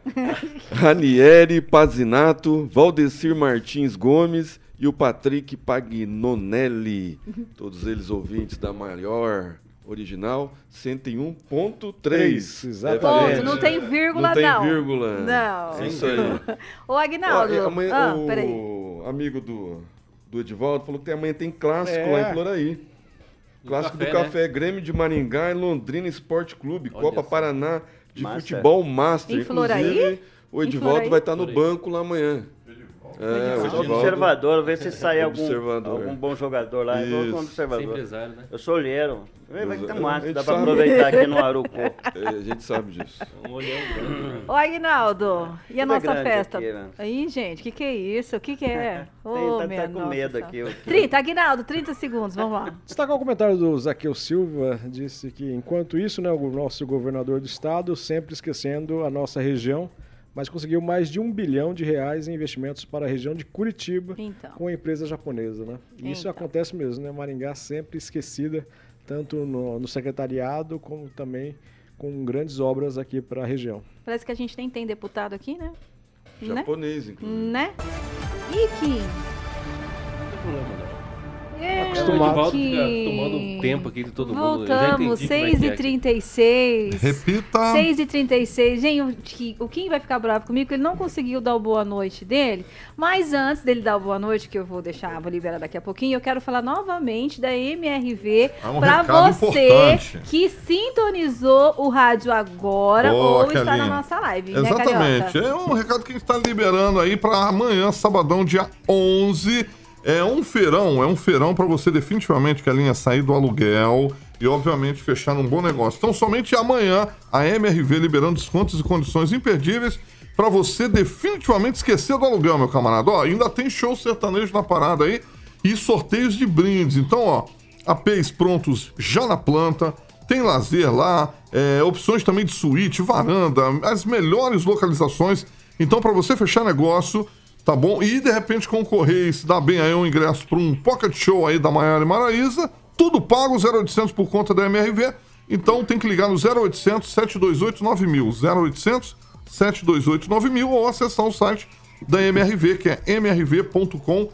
Ranieri Pazinato, Valdecir Martins Gomes e o Patrick Pagnonelli. Todos eles ouvintes da maior original 101.3. Exatamente. Ponto, não tem vírgula, Não tem não. vírgula. Não. É isso aí. Ô, Agnaldo, Ó, e amanhã ah, o peraí. amigo do, do Edivaldo falou que amanhã tem clássico É. lá em Floraí. Clássico café, do Café, Grêmio de Maringá e Londrina Esporte Clube, Olha Copa. Paraná de Master. Futebol Master. Em Floraí? Inclusive, o Edivaldo vai estar no Floraí. banco lá amanhã. É, o Sou Edivaldo. observador, ver se sai algum, Observador. algum bom jogador lá. Eu vou como Isso. Ser observador. né? Eu sou olheiro. Vai vai que gente dá pra sabe. aproveitar aqui no Arucô. É, a gente sabe disso. Um olhão grande. Ô, Aguinaldo, e a Tudo é nossa grande festa? aqui, né? Aí, gente, o que, que é isso? O que, que é? Ô, Tem- tá- tá com nossa medo aqui, o- 30, Aguinaldo, 30 segundos, vamos lá. Destacar o comentário do Zaqueu Silva, disse que enquanto isso, né, o nosso governador do estado, sempre esquecendo a nossa região, mas conseguiu mais de um bilhão de reais em investimentos para a região de Curitiba Então. com a empresa japonesa. Né? E Isso Então. acontece mesmo, né? Maringá sempre esquecida, tanto no, no secretariado como também com grandes obras aqui para a região. Parece que a gente nem tem deputado aqui, né? Né? Japonês, inclusive. Né? Ih, Kim. Não tem problema, não. É, Acostumado. Fica Kim. tomando tempo aqui de todo mundo. Eu já Voltamos, como é que é aqui. 6h36. Repita. 6h36. Gente, o Ki- o Kim vai ficar bravo comigo ele não conseguiu dar o boa noite dele. Mas antes dele dar o boa noite, que eu vou deixar, vou liberar daqui a pouquinho, eu quero falar novamente da MRV É um pra recado você importante. que sintonizou o rádio agora Boa, ou está na nossa live, né, Exatamente. Carioca? É um recado que a gente está liberando aí para amanhã, sabadão, dia 11. É um feirão, é um feirão para você definitivamente, Kelinha, sair do aluguel e, obviamente, fechar um bom negócio. Então, somente amanhã, a MRV liberando descontos e condições imperdíveis para você definitivamente esquecer do aluguel, meu camarada. Ó, ainda tem show sertanejo na parada aí e sorteios de brindes. Então, ó, APs prontos já na planta, tem lazer lá, é, opções também de suíte, varanda, as melhores localizações. Então, para você fechar negócio, tá bom? E de repente concorrer e se dar bem aí um ingresso para um pocket show aí da Maiara e Maraíza, tudo pago, 0800 por conta da MRV. Então tem que ligar no 0800 728 9000, 0800 728 9000 ou acessar o site da MRV, que é mrv.com.br.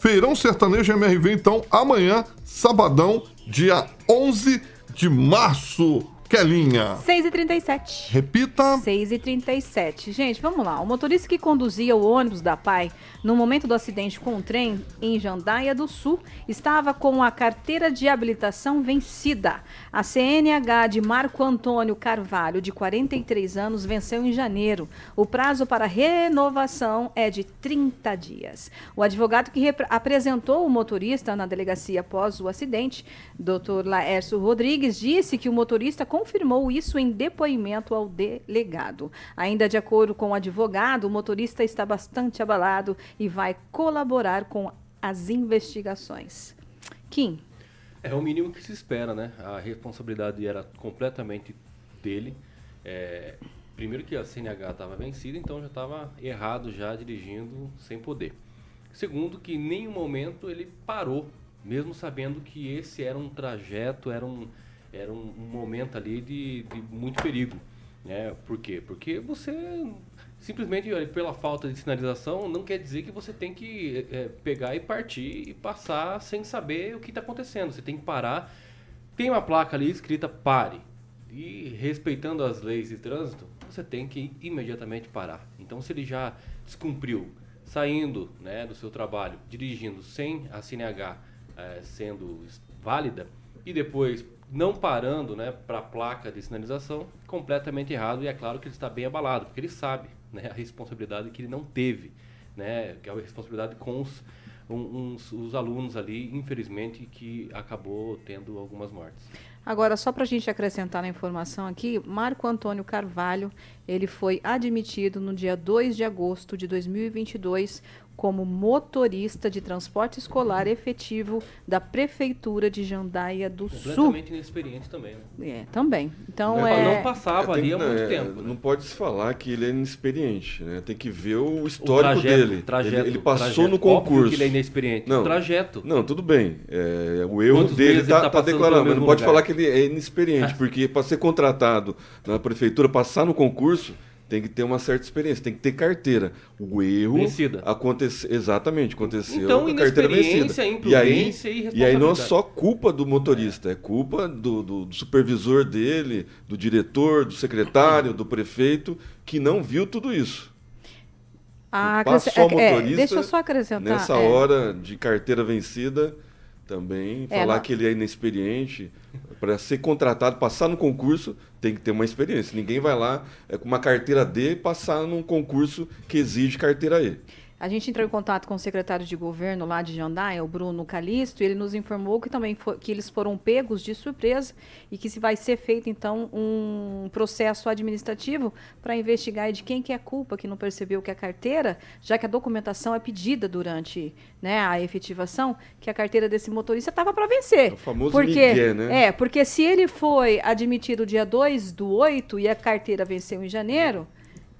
Feirão Sertanejo MRV, então, amanhã, sabadão, dia 11 de março. Kelinha. 6h37. Repita. 6h37. Gente, vamos lá. O motorista que conduzia o ônibus da PAI no momento do acidente com o trem em Jandaia do Sul estava com a carteira de habilitação vencida. A CNH de Marco Antônio Carvalho, de 43 anos, venceu em janeiro. O prazo para renovação é de 30 dias. O advogado que apresentou o motorista na delegacia após o acidente, Dr. Laércio Rodrigues, disse que o motorista confirmou isso em depoimento ao delegado. Ainda de acordo com o advogado, o motorista está bastante abalado e vai colaborar com as investigações. Kim, É o mínimo que se espera, né? A responsabilidade era completamente dele. É, primeiro que a CNH estava vencida, então já estava errado já dirigindo sem poder. Segundo que em nenhum momento ele parou, mesmo sabendo que esse era um trajeto, era um, era um, um momento ali de, de muito perigo. Né? Por quê? Porque você simplesmente pela falta de sinalização não quer dizer que você tem que é, pegar e partir e passar sem saber o que está acontecendo. Você tem que parar. Tem uma placa ali escrita pare. E respeitando as leis de trânsito, você tem que imediatamente parar. Então, se ele já descumpriu, saindo né, do seu trabalho, dirigindo sem a CNH eh, sendo válida, e depois não parando né, para a placa de sinalização, completamente errado. E é claro que ele está bem abalado, porque ele sabe né, a responsabilidade que ele não teve, né, que é a responsabilidade com os, um- uns- os alunos ali, infelizmente, que acabou tendo algumas mortes. Agora, só para a gente acrescentar na informação aqui, Marco Antônio Carvalho, ele foi admitido no dia 2 de agosto de 2022 como motorista de transporte escolar efetivo da Prefeitura de Jandaia do Sul. Completamente inexperiente também. Né? É, também. Então, Não, é... não passava É, tem ali há muito é, tempo. Não pode se falar que ele é inexperiente, né? Tem que ver o histórico trajeto, dele. trajeto, ele, ele passou trajeto. no Óbvio concurso. que ele é inexperiente. Não, O trajeto. Não, tudo bem. É, o erro Quantos dele meses tá, tá mas não mesmo pode lugar? falar que ele é inexperiente, porque para ser contratado na prefeitura, passar no concurso, tem que ter uma certa experiência, tem que ter carteira. O erro Vencida. aconteceu exatamente aconteceu Então, com a carteira vencida. E aí, e e aí não é só culpa do motorista, é culpa do, do- do supervisor dele, do diretor, do secretário, do prefeito, que não viu tudo isso. Ah, Passou é, é, motorista deixa eu só acrescentar. Nessa é. hora de carteira vencida, também. É, falar não- que ele é inexperiente. Para ser contratado, passar no concurso, tem que ter uma experiência. Ninguém vai lá é, com uma carteira D passar num concurso que exige carteira E. A gente entrou em contato com o secretário de governo lá de Jandaia, o Bruno Calisto, e ele nos informou que também que eles foram pegos de surpresa e que se vai ser feito então um processo administrativo para investigar de quem que é a culpa que não percebeu que a carteira, já que a documentação é pedida durante né, a efetivação, que a carteira desse motorista estava para vencer. É o famoso porque, migué, né? É, porque se ele foi admitido dia 2 do 8 e a carteira venceu em janeiro,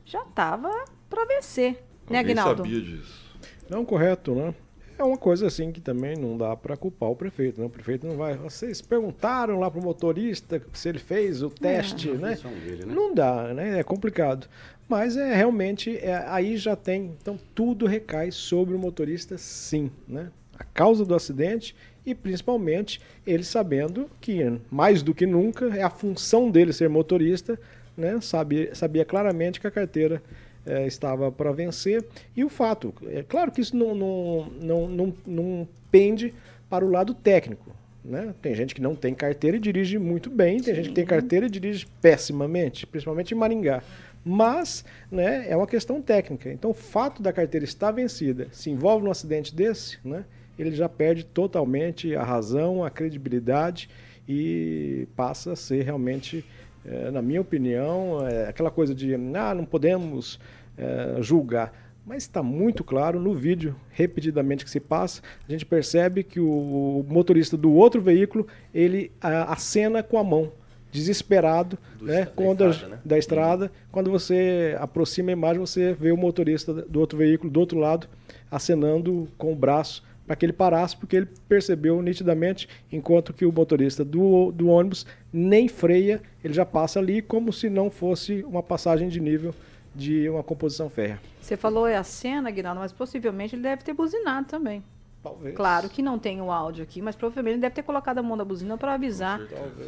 já estava para vencer. Né, Aguinaldo? sabia disso. Não, correto, né? É uma coisa assim que também não dá para culpar o prefeito, né? O prefeito não vai. Vocês perguntaram lá pro motorista se ele fez o teste, né? função dele, né? Não dá, né? É complicado. Mas é realmente é, aí já tem, então tudo recai sobre o motorista, sim, né? A causa do acidente e principalmente ele sabendo que mais do que nunca é a função dele ser motorista, né? Sabia, sabia claramente que a carteira eh, estava para vencer. E o fato, é claro que isso não, não, não, não, não pende para o lado técnico. Né? Tem gente que não tem carteira e dirige muito bem, tem gente que tem carteira e dirige pessimamente, principalmente em Maringá. Mas né, é uma questão técnica. Então, o fato da carteira estar vencida se envolve num acidente desse, né, ele já perde totalmente a razão, a credibilidade e passa a ser realmente, eh, na minha opinião, eh, aquela coisa de ah, não podemos eh, julgar. Mas está muito claro no vídeo, repetidamente que se passa, a gente percebe que o motorista do outro veículo ele a, acena com a mão, desesperado, Do né, da quando a- estrada, né? da estrada. Quando você aproxima a imagem, você vê o motorista do outro veículo do outro lado acenando com o braço para que ele parasse, porque ele percebeu nitidamente, enquanto que o motorista do, do ônibus nem freia, ele já passa ali como se não fosse uma passagem de nível de uma composição férrea. Você falou é a cena, Aguinaldo, mas possivelmente ele deve ter buzinado também. Talvez. Claro que não tem o áudio aqui, mas provavelmente ele deve ter colocado a mão da buzina para avisar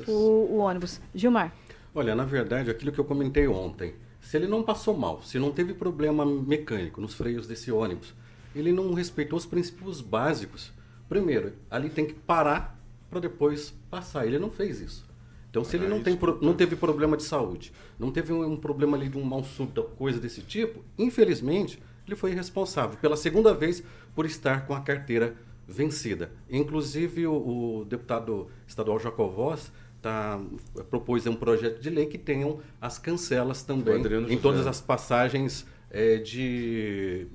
o, o ônibus. Gilmar, Olha, na verdade, aquilo que eu comentei ontem, se ele não passou mal, se não teve problema mecânico nos freios desse ônibus, ele não respeitou os princípios básicos. Primeiro, ali tem que parar para depois passar. Ele não fez isso. Então, se ele não, tem, pro- não teve problema de saúde, não teve um, um problema ali de um mal súbito, coisa desse tipo, infelizmente, ele foi responsável pela segunda vez por estar com a carteira vencida. Inclusive, o, o deputado estadual Jacovós tá, propôs um projeto de lei que tenham as cancelas também em José. todas as passagens eh, de,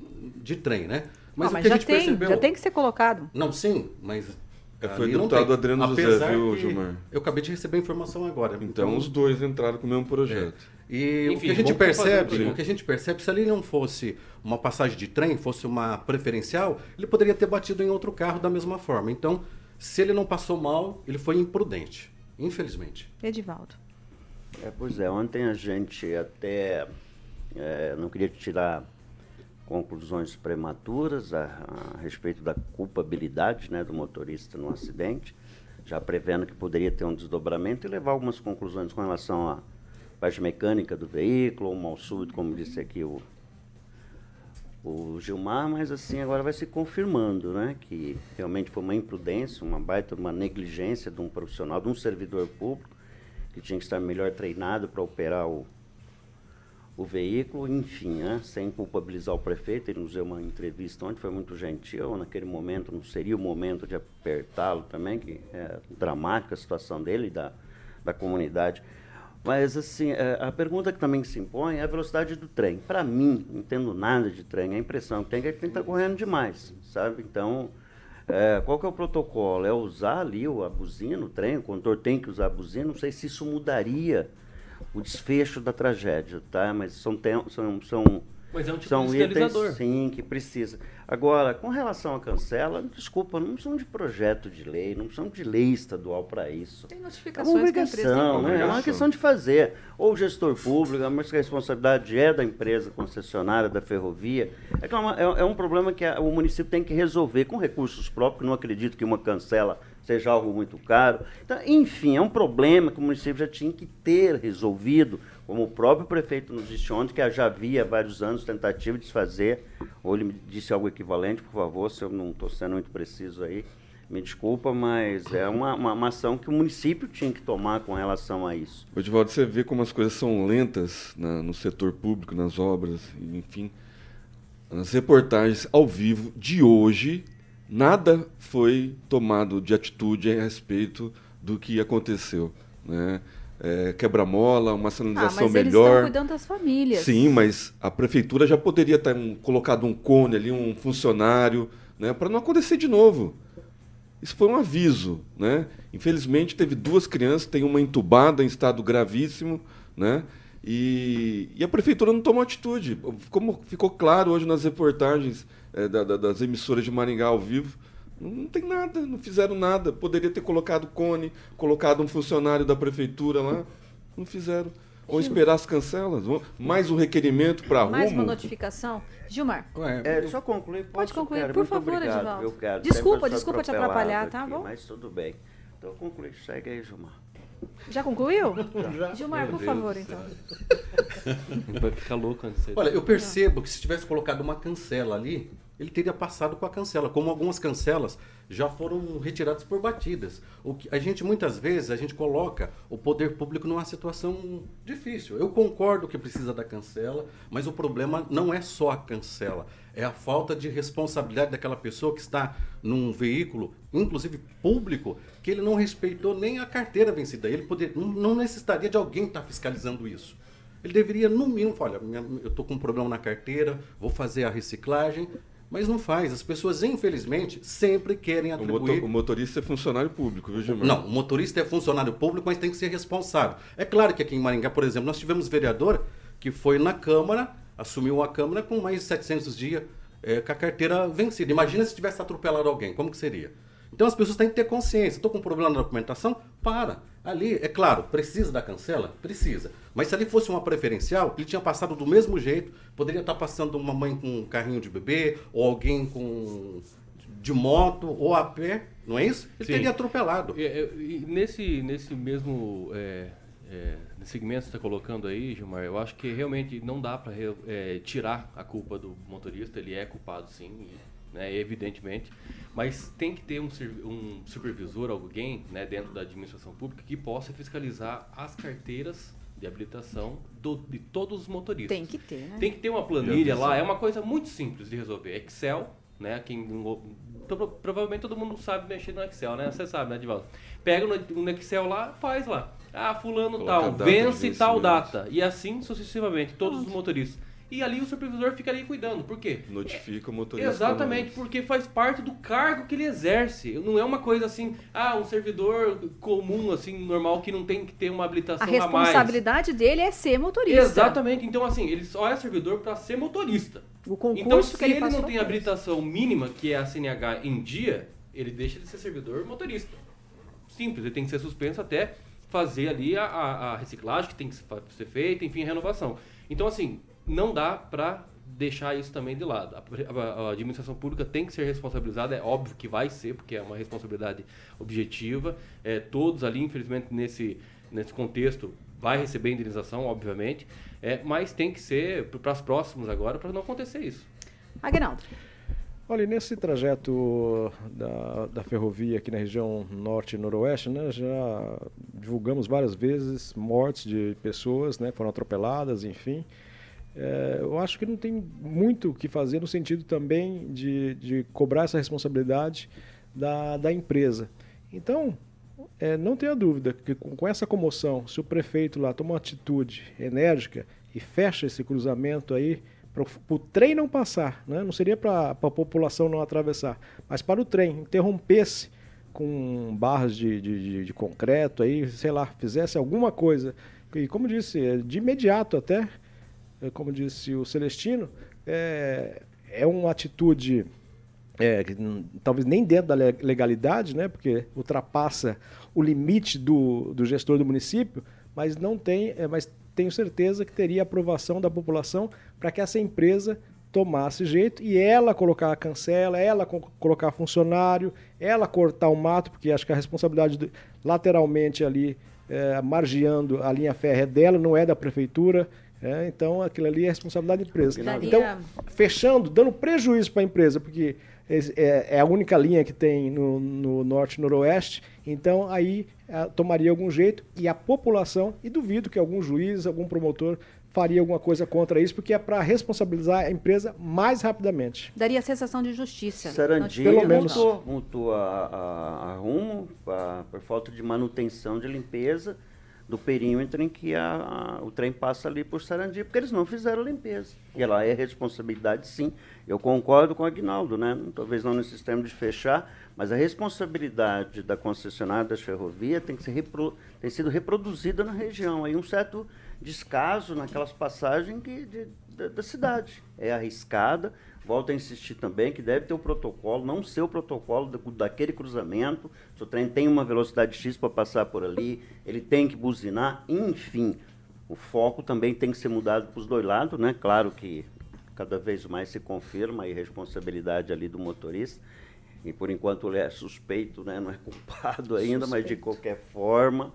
de trem, né? mas, o mas que a já, gente tem, percebeu- já tem que ser colocado. não, sim, mas. É, foi ali deputado. Adriano José, Apesar viu, que Gilmar? Eu acabei de receber a informação agora. Então os dois entraram com o mesmo projeto. E Enfim, o que a gente percebe, o que a gente percebe, se ali não fosse uma passagem de trem, fosse uma preferencial, ele poderia ter batido em outro carro da mesma forma. Então, se ele não passou mal, ele foi imprudente, infelizmente. Edivaldo. É, pois é, ontem a gente até é, não queria tirar conclusões prematuras a, a respeito da culpabilidade né, do motorista no acidente, já prevendo que poderia ter um desdobramento e levar algumas conclusões com relação à parte mecânica do veículo, ou mal súbito, como disse aqui o, o Gilmar, mas assim agora vai se confirmando, né, que realmente foi uma imprudência, uma baita, uma negligência de um profissional, de um servidor público que tinha que estar melhor treinado para operar o, o veículo, enfim, né, sem culpabilizar o prefeito, ele nos deu uma entrevista ontem, foi muito gentil, naquele momento não seria o momento de apertá-lo também, que é dramática a situação dele e da, da comunidade. Mas, assim, é, a pergunta que também se impõe é a velocidade do trem. Para mim, não entendo nada de trem, a impressão que tem é que ele tem que estar correndo demais, sabe? Então, é, qual que é o protocolo? É usar ali a buzina, o trem, o condutor tem que usar a buzina, não sei se isso mudaria o desfecho da tragédia, tá? Mas são, tem- são, são, Mas é um tipo são de itens, sim, que precisa. Agora, com relação à cancela, desculpa, não precisamos de projeto de lei, não precisamos de lei estadual para isso. Tem É uma notificações que a empresa tem obrigação, né? É uma questão de fazer. Ou o gestor público, mas que a responsabilidade é da empresa concessionária, da ferrovia. É, que é, uma- é- é um problema que a- o município tem que resolver com recursos próprios, não acredito que uma cancela seja algo muito caro. Então, enfim, é um problema que o município já tinha que ter resolvido, como o próprio prefeito nos disse ontem, que já havia vários anos tentativa de se fazer, ou ele me disse algo equivalente, por favor, se eu não estou sendo muito preciso aí, Me desculpa, mas é uma, uma, uma ação que o município tinha que tomar com relação a isso. Edivaldo, você vê como as coisas são lentas na, no setor público, nas obras, enfim. Nas reportagens ao vivo de hoje, nada foi tomado de atitude a respeito do que aconteceu. Né? É, quebra-mola, uma sinalização ah, mas melhor. Eles estão cuidando das famílias. Sim, mas a prefeitura já poderia ter um, colocado um cone ali, um funcionário, né, para não acontecer de novo. Isso foi um aviso, né? Infelizmente teve duas crianças, tem uma entubada em estado gravíssimo, né? E, e a prefeitura não tomou atitude. Como ficou claro hoje nas reportagens é, da, da, das emissoras de Maringá ao vivo, não tem nada, não fizeram nada. Poderia ter colocado cone, colocado um funcionário da prefeitura lá, não fizeram. Ou esperar as cancelas, mais um requerimento para rumo. Mais uma notificação. Gilmar. É, só concluir. Pode concluir, quero, por favor, obrigado, Edivaldo. Eu quero. Desculpa, desculpa te atrapalhar, tá aqui, bom? Mas tudo bem. Então conclui, segue aí, Gilmar. Já concluiu? Já. Gilmar, por favor, então. Vai ficar louco antes de Olha, eu percebo que se tivesse colocado uma cancela ali, ele teria passado com a cancela, como algumas cancelas já foram retiradas por batidas. O que a gente muitas vezes a gente coloca o poder público numa situação difícil. Eu concordo que precisa da cancela, mas o problema não é só a cancela, é a falta de responsabilidade daquela pessoa que está num veículo, inclusive público, que ele não respeitou nem a carteira vencida. Ele poder, não, necessitaria de alguém estar fiscalizando isso. Ele deveria, no mínimo, olha, eu estou com um problema na carteira, vou fazer a reciclagem, mas não faz. As pessoas, infelizmente, sempre querem atribuir... O, motor, o motorista é funcionário público, viu, Gilmar? Não, o motorista é funcionário público, mas tem que ser responsável. É claro que aqui em Maringá, por exemplo, nós tivemos vereador que foi na Câmara, assumiu a Câmara com mais de 700 dias é, com a carteira vencida. Imagina se tivesse atropelado alguém, como que seria? Então as pessoas têm que ter consciência. Estou com um problema na documentação? Para. Ali, é claro, precisa da cancela? Precisa. Mas se ali fosse uma preferencial, ele tinha passado do mesmo jeito. Poderia estar passando uma mãe com um carrinho de bebê, ou alguém com de moto ou a pé, não é isso? Ele Sim. teria atropelado. E, e, e nesse, nesse mesmo é, é, segmento que você está colocando aí, Gilmar, eu acho que realmente não dá para é, tirar a culpa do motorista, ele é culpado sim, né, evidentemente, mas tem que ter um, um supervisor, alguém né, dentro da administração pública que possa fiscalizar as carteiras de habilitação do, de todos os motoristas. Tem que ter, né? Tem que ter uma planilha lá, é uma coisa muito simples de resolver. Excel, né? Quem, provavelmente todo mundo sabe mexer no Excel, né? Você sabe, né, Divaldo? Pega no, no Excel lá, faz lá. Ah, fulano Coloca tal, vence tal data. E assim sucessivamente, todos os motoristas. E ali o supervisor fica ali cuidando. Por quê? Notifica o motorista. Exatamente, porque faz parte do cargo que ele exerce. Não é uma coisa assim, ah, um servidor comum, assim, normal, que não tem que ter uma habilitação A responsabilidade dele é ser motorista. Exatamente. Então, assim, ele só é servidor para ser motorista. O concurso então, se que ele, ele não tem habilitação mínima, que é a CNH em dia, ele deixa de ser servidor motorista. Simples, ele tem que ser suspenso até fazer ali a, a, a reciclagem que tem que ser feita, enfim, a renovação. Então, assim, não dá para deixar isso também de lado. A, a, a, administração pública tem que ser responsabilizada, é óbvio que vai ser, porque é uma responsabilidade objetiva. É, todos ali, infelizmente, nesse, nesse contexto, vai receber indenização, obviamente, é, mas tem que ser para os próximos agora, para não acontecer isso. Agnaldo. Olha, nesse trajeto da, da ferrovia aqui na região norte e noroeste, né, já divulgamos várias vezes mortes de pessoas, né, foram atropeladas, enfim. É, eu acho que não tem muito o que fazer no sentido também de, de cobrar essa responsabilidade da, da empresa. Então, é, não tenha dúvida que com, com, essa comoção, se o prefeito lá toma uma atitude enérgica e fecha esse cruzamento aí, para o trem não passar, né? não seria para a população não atravessar, mas para o trem interrompesse com barras de, de, de, concreto aí, sei lá, fizesse alguma coisa. E como disse, é de imediato até, como disse o Celestino, é, é uma atitude é, talvez nem dentro da legalidade, né, porque ultrapassa o limite do, do gestor do município, mas não tem, é, mas tenho certeza que teria aprovação da população para que essa empresa tomasse jeito e ela colocar a cancela, ela co colocar funcionário, ela cortar o mato, porque acho que a responsabilidade lateralmente ali, é, margeando a linha férrea dela, não é da prefeitura. É, então aquilo ali é responsabilidade da empresa. Daria... Então, fechando, dando prejuízo para a empresa, porque é, é a única linha que tem no, no norte e noroeste, então aí tomaria algum jeito e a população, e duvido que algum juiz, algum promotor faria alguma coisa contra isso, porque é para responsabilizar a empresa mais rapidamente. Daria a sensação de justiça. Sarandi Pelo menos. multou, multou a, a, a Rumo a- por falta de manutenção de limpeza do perímetro em que a- a- o trem passa ali por Sarandi, porque eles não fizeram limpeza. E ela é responsabilidade, sim. Eu concordo com o Agnaldo, né? Talvez não no sistema de fechar, mas a responsabilidade da concessionária das ferrovias tem, que ser repro- tem sido reproduzida na região. Aí um certo descaso naquelas passagens que, de- da, da cidade. É arriscada. Volto a insistir também que deve ter o protocolo, não ser o protocolo da- daquele cruzamento. Se o trem tem uma velocidade X para passar por ali, ele tem que buzinar, enfim. O foco também tem que ser mudado para os dois lados, né? Claro que cada vez mais se confirma a irresponsabilidade ali do motorista. E por enquanto ele é suspeito, né? não é culpado ainda, mas de qualquer forma,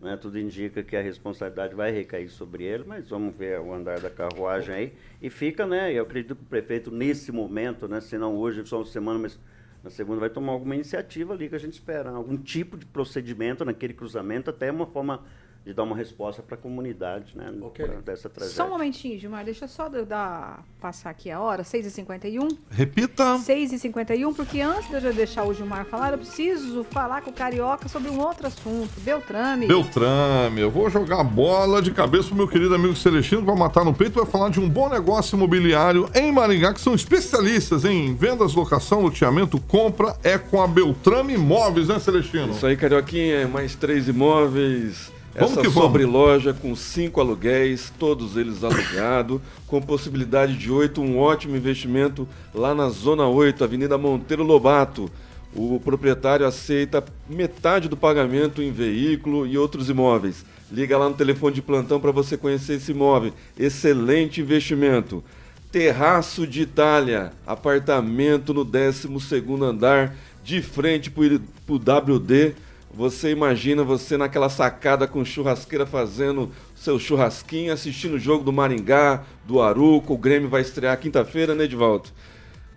né? tudo indica que a responsabilidade vai recair sobre ele, mas vamos ver o andar da carruagem aí. E fica, né? Eu acredito que o prefeito, nesse momento, né? se não hoje, só uma semana, mas na segunda vai tomar alguma iniciativa ali que a gente espera, algum tipo de procedimento naquele cruzamento, até uma forma de dar uma resposta para a comunidade, né? pra- dessa tragédia. Só um momentinho, Gilmar, deixa só eu dar, passar aqui a hora, 6h51. Repita. 6h51, porque antes de eu deixar o Gilmar falar, eu preciso falar com o Carioca sobre um outro assunto. Beltrame. Beltrame, eu vou jogar bola de cabeça pro meu querido amigo Celestino, que vai matar no peito, vai falar de um bom negócio imobiliário em Maringá, que são especialistas em vendas, locação, loteamento, compra, é com a Beltrame Imóveis, né, Celestino? Isso aí, Carioquinha, mais três imóveis. Vamos Essa que vamos. sobre loja com cinco aluguéis, todos eles alugados, com possibilidade de oito, um ótimo investimento lá na Zona 8, Avenida Monteiro Lobato. O proprietário aceita metade do pagamento em veículo e outros imóveis. Liga lá no telefone de plantão para você conhecer esse imóvel. Excelente investimento. Terraço de Itália, apartamento no 12º andar, de frente para o WD. Você imagina você naquela sacada com churrasqueira fazendo seu churrasquinho, assistindo o jogo do Maringá, do Aruco. O Grêmio vai estrear quinta-feira, né, Edvaldo?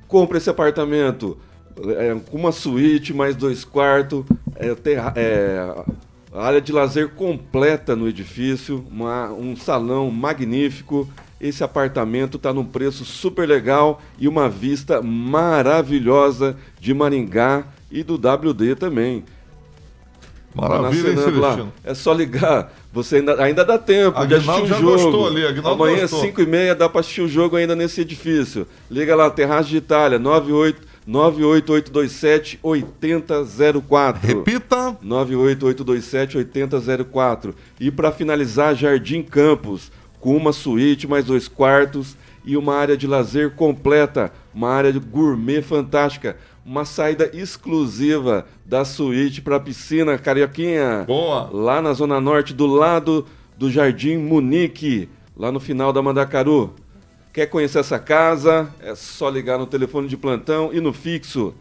Compre esse apartamento é, com uma suíte, mais dois quartos, é, é, área de lazer completa no edifício, uma- um salão magnífico. Esse apartamento está num preço super legal e uma vista maravilhosa de Maringá e do WD também. Maravilha, hein, Tá nascendo lá. Celestino? É só ligar. Você ainda, ainda dá tempo de Aguinaldo assistir já o jogo. gostou ali, Aguinaldo Amanhã, gostou. 5 e meia, dá para assistir o jogo ainda nesse edifício. Liga lá, Terraço de Itália, 98 98827 8004. Repita. 98827 8004. E para finalizar, Jardim Campos, com uma suíte, mais dois quartos e uma área de lazer completa, uma área de gourmet fantástica, uma saída exclusiva da suíte para a piscina Carioquinha. Boa. Lá na zona norte, do lado do Jardim Munique, lá no final da Mandacaru. Quer conhecer essa casa? É só ligar no telefone de plantão e no fixo.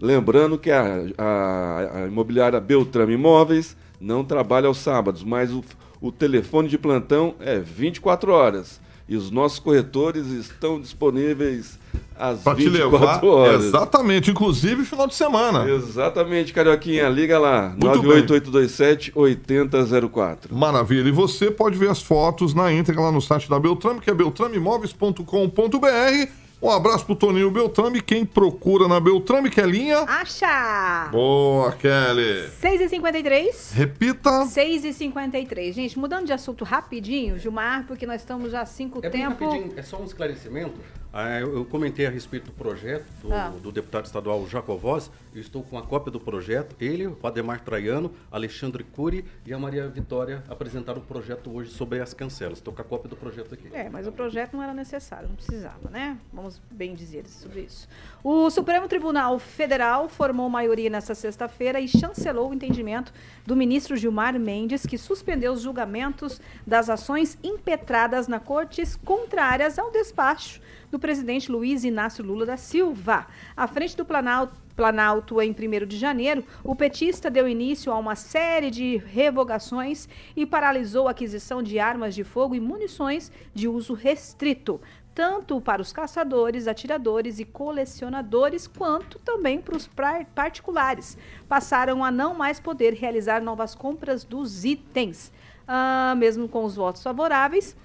Lembrando que a, a- a imobiliária Beltrame Imóveis não trabalha aos sábados, mas o, o telefone de plantão é 24 horas. E os nossos corretores estão disponíveis às Pra te 24 levar. horas. Exatamente, inclusive final de semana. Exatamente, Carioquinha. Liga lá, Muito 98827 8004. Maravilha. E você pode ver as fotos na íntegra lá no site da Beltrame, que é beltrameimóveis.com.br. Um abraço pro Toninho Beltrame. Quem procura na Beltrame, que é linha. Acha! Boa, Kelly. 6h53. Repita. 6h53. Gente, mudando de assunto rapidinho, Gilmar, porque nós estamos já há cinco É bem tempo. rapidinho, é só um esclarecimento. Ah, eu, eu comentei a respeito do projeto do, Ah. do deputado estadual Jacovós. Eu estou com a cópia do projeto. Ele, o Ademar Traiano, Alexandre Cury e a Maria Vitória apresentaram o projeto hoje sobre as cancelas. Estou com a cópia do projeto aqui. É, mas o projeto não era necessário, não precisava, né? Vamos bem dizer sobre isso. O Supremo Tribunal Federal formou maioria nesta sexta-feira e chancelou o entendimento do ministro Gilmar Mendes, que suspendeu os julgamentos das ações impetradas na cortes contrárias ao despacho do presidente Luiz Inácio Lula da Silva. À frente do Planalto, Planalto em 1 de janeiro, o petista deu início a uma série de revogações e paralisou a aquisição de armas de fogo e munições de uso restrito. tanto para os caçadores, atiradores e colecionadores, quanto também para os particulares. Passaram a não mais poder realizar novas compras dos itens. Ah, mesmo com os votos favoráveis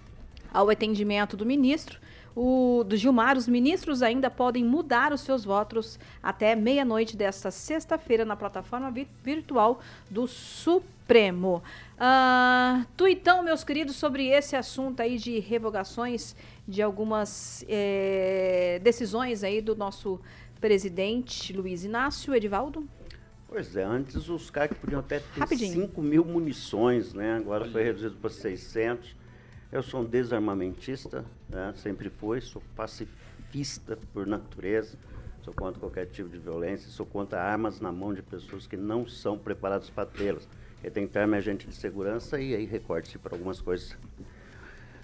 ao atendimento do ministro, o, do Gilmar, os ministros ainda podem mudar os seus votos até meia-noite desta sexta-feira na plataforma vi- virtual do Supremo. Ah, tuitão, meus queridos, sobre esse assunto aí de revogações de algumas eh, decisões aí do nosso presidente Luiz Inácio Edivaldo. Pois é, antes os CAC podiam até ter Rapidinho. 5 mil munições, né? Agora foi reduzido para 600. Eu sou um desarmamentista, né? sempre fui, sou pacifista por natureza, sou contra qualquer tipo de violência, sou contra armas na mão de pessoas que não são preparadas para tê-las. Eu tenho que ter minha agente de segurança e aí recorte-se para algumas coisas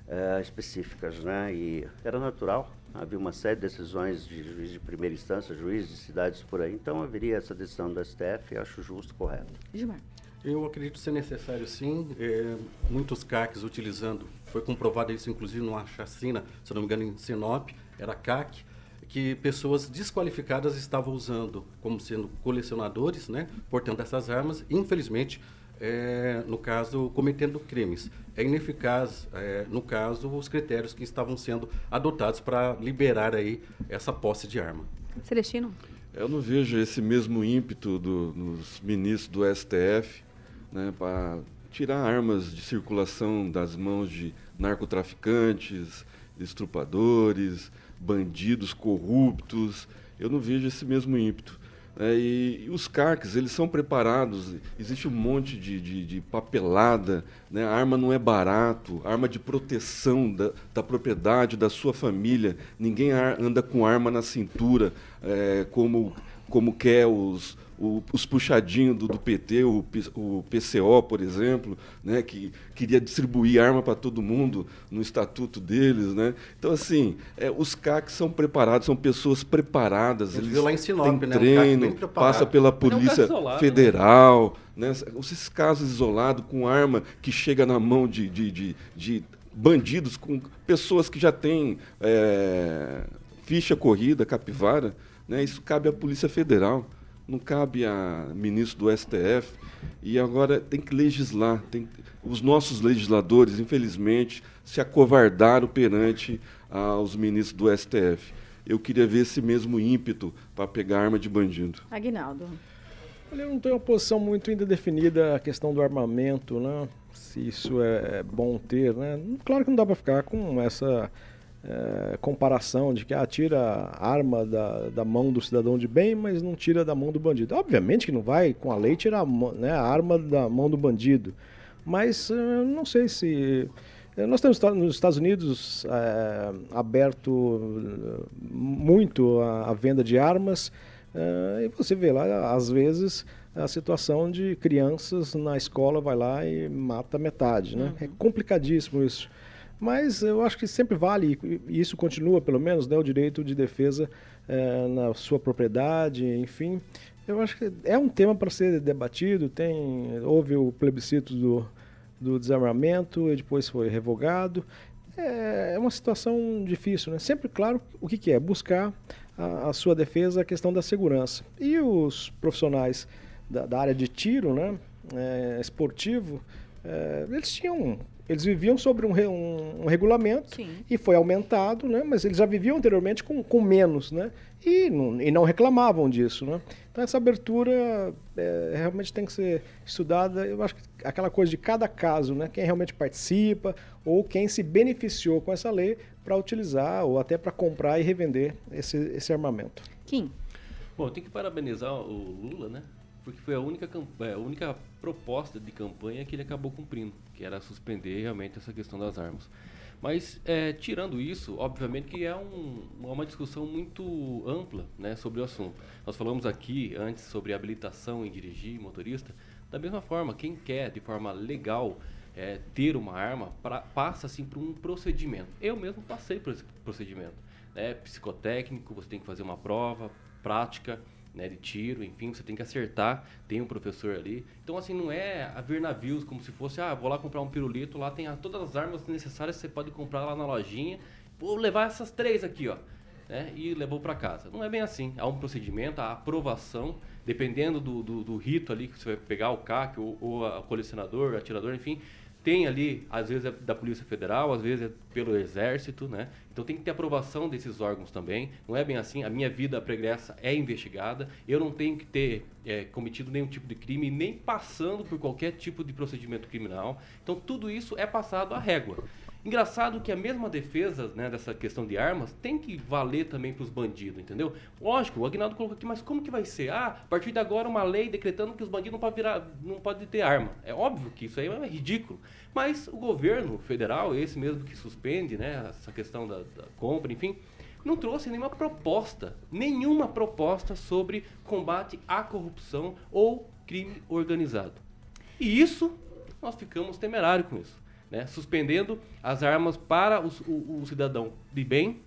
eh, específicas, né? E era natural, havia uma série de decisões de juiz de primeira instância, juiz de cidades por aí, então haveria essa decisão do STF, acho justo, correto. Gilmar. Eu acredito ser necessário sim, é, muitos CACs utilizando, foi comprovado isso inclusive numa chacina, se não me engano em Sinop, era CAC, que pessoas desqualificadas estavam usando como sendo colecionadores, né, portanto essas armas, infelizmente, é, no caso, cometendo crimes. É ineficaz, é, no caso, os critérios que estavam sendo adotados para liberar aí essa posse de arma. Celestino. Eu não vejo esse mesmo ímpeto do- dos ministros do STF né, para tirar armas de circulação das mãos de narcotraficantes, estrupadores, bandidos corruptos. Eu não vejo esse mesmo ímpeto. né, e, e os CACs, eles são preparados, existe um monte de, de- de papelada, né, a arma não é barato, arma de proteção da, da propriedade da sua família, ninguém anda com arma na cintura, é, como, como quer os, o- os puxadinhos do, do PT, o, o PCO, por exemplo, né, que queria distribuir arma para todo mundo no estatuto deles. Né? Então, assim, é, os CACs são preparados, são pessoas preparadas, eles viu lá em Sinop, têm né, treino, passa pela Mas é um Polícia isolado, né? Federal, né? esses casos isolados com arma que chega na mão de, de, de, de bandidos, com pessoas que já têm é, ficha corrida, capivara, né? isso cabe à Polícia Federal, não cabe a ministro do STF. E agora tem que legislar. Tem, os nossos legisladores, infelizmente, se acovardaram perante aos ministros do STF. Eu queria ver esse mesmo ímpeto para pegar arma de bandido. Aguinaldo. Olha, eu não tenho uma posição muito ainda definida a questão do armamento, né? Se isso é é bom ter, né? Claro que não dá para ficar com essa eh, comparação de que ah, tira a arma da, da mão do cidadão de bem, mas não tira da mão do bandido. Obviamente que não vai com a lei tirar né, a arma da mão do bandido, mas eh, não sei se eh, nós temos nos Estados Unidos eh, aberto muito a, a venda de armas eh, e você vê lá, às vezes, a situação de crianças na escola vai lá e mata metade. Né? É complicadíssimo isso. Mas eu acho que sempre vale, e isso continua pelo menos, né, o direito de defesa eh, na sua propriedade, enfim. Eu acho que é um tema para ser debatido. Tem, houve o plebiscito do, do desarmamento e depois foi revogado. É, é uma situação difícil, né? Sempre, claro, o que, que é? Buscar a, a sua defesa, a questão da segurança. E os profissionais da, da área de tiro, né? é, esportivo, é, eles tinham... Eles viviam sobre um, um- um regulamento Sim. e foi aumentado, né? mas eles já viviam anteriormente com, com menos, né? E não, e não reclamavam disso, né? Então essa abertura é, realmente tem que ser estudada. Eu acho que aquela coisa de cada caso, né? Quem realmente participa ou quem se beneficiou com essa lei para utilizar ou até para comprar e revender esse, esse armamento. Kim. Bom, tem que parabenizar o Lula, né? Porque foi a única, é, a única proposta de campanha que ele acabou cumprindo, que era suspender realmente essa questão das armas. Mas, é, tirando isso, obviamente que é um- uma discussão muito ampla né, sobre o assunto. Nós falamos aqui antes sobre habilitação em dirigir motorista. Da mesma forma, quem quer de forma legal é, ter uma arma pra- passa assim por um procedimento. Eu mesmo passei por esse procedimento. Né? Psicotécnico, você tem que fazer uma prova prática né, de tiro, enfim, você tem que acertar, tem um professor ali. Então, assim, não é a ver navios como se fosse, ah, vou lá comprar um pirulito, lá tem todas as armas necessárias você pode comprar lá na lojinha, vou levar essas três aqui, ó. Né, e levou para casa. Não é bem assim. Há um procedimento, a aprovação, dependendo do, do, do, rito ali, que você vai pegar o CAC ou, ou a colecionador, atirador, enfim, tem ali, às vezes é da Polícia Federal, às vezes é pelo Exército, né? Então tem que ter aprovação desses órgãos também. Não é bem assim. A minha vida pregressa é investigada. Eu não tenho que ter é, cometido nenhum tipo de crime, nem passando por qualquer tipo de procedimento criminal. Então tudo isso é passado à régua. Engraçado que a mesma defesa né, dessa questão de armas tem que valer também para os bandidos, entendeu? Lógico, o Agnaldo colocou aqui, mas como que vai ser? Ah, a partir de agora uma lei decretando que os bandidos não podem virar, não podem ter arma. É óbvio que isso aí é ridículo. Mas o governo federal, esse mesmo que suspende né, essa questão da, da compra, enfim, não trouxe nenhuma proposta, nenhuma proposta sobre combate à corrupção ou crime organizado. E isso, nós ficamos temerários com isso né, suspendendo as armas para o, o, cidadão de bem.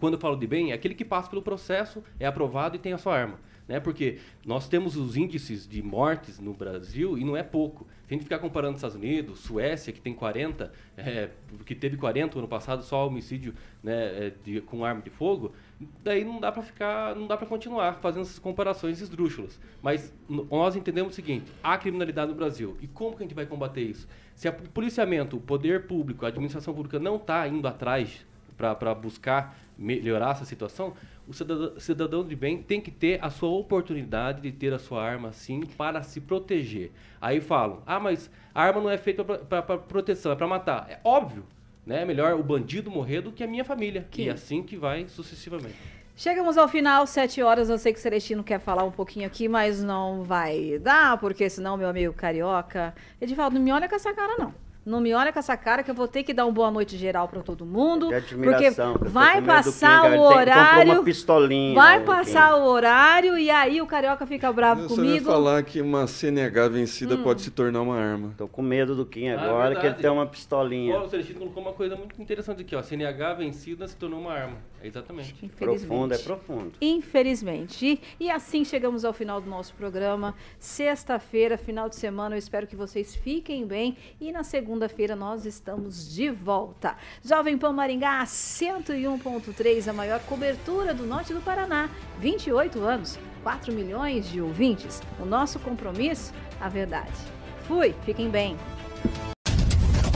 Quando eu falo de bem, é aquele que passa pelo processo, é aprovado e tem a sua arma. Né? Porque nós temos os índices de mortes no Brasil e não é pouco. Se a gente ficar comparando Estados Unidos, Suécia, que tem 40, é, que teve 40 ano passado, só homicídio né, é, de, com arma de fogo, daí não dá para ficar, não dá para continuar fazendo essas comparações esdrúxulas. Mas nós entendemos o seguinte: há criminalidade no Brasil. E como que a gente vai combater isso? Se o policiamento, o poder público, a administração pública não está indo atrás para buscar melhorar essa situação, o cidadão, cidadão, de bem tem que ter a sua oportunidade de ter a sua arma sim para se proteger. Aí falam, ah, mas a arma não é feita para proteção, é para matar. É óbvio, né? É melhor o bandido morrer do que a minha família. Que? E assim que vai sucessivamente. Chegamos ao final, sete horas. Eu sei que o Celestino quer falar um pouquinho aqui, mas não vai dar, porque senão, meu amigo carioca. Edivaldo, não me olha com essa cara, não. Não me olha com essa cara que eu vou ter que dar uma boa noite geral para todo mundo. porque vai passar o horário. Uma pistolinha, vai passar o horário e aí o carioca fica bravo eu comigo. Você vai falar que uma CNH vencida hum. pode se tornar uma arma. Tô com medo do Kim agora, ah, que ele tem uma pistolinha. Pô, o Celestino colocou uma coisa muito interessante aqui, ó. CNH vencida se tornou uma arma. É exatamente. Profundo é profundo. Infelizmente. E assim chegamos ao final do nosso programa. Sexta-feira, final de semana, eu espero que vocês fiquem bem. E na segunda-feira nós estamos de volta. Jovem Pan Maringá 101.3, a maior cobertura do norte do Paraná. 28 anos, 4 milhões de ouvintes. O nosso compromisso, a verdade. Fui, fiquem bem.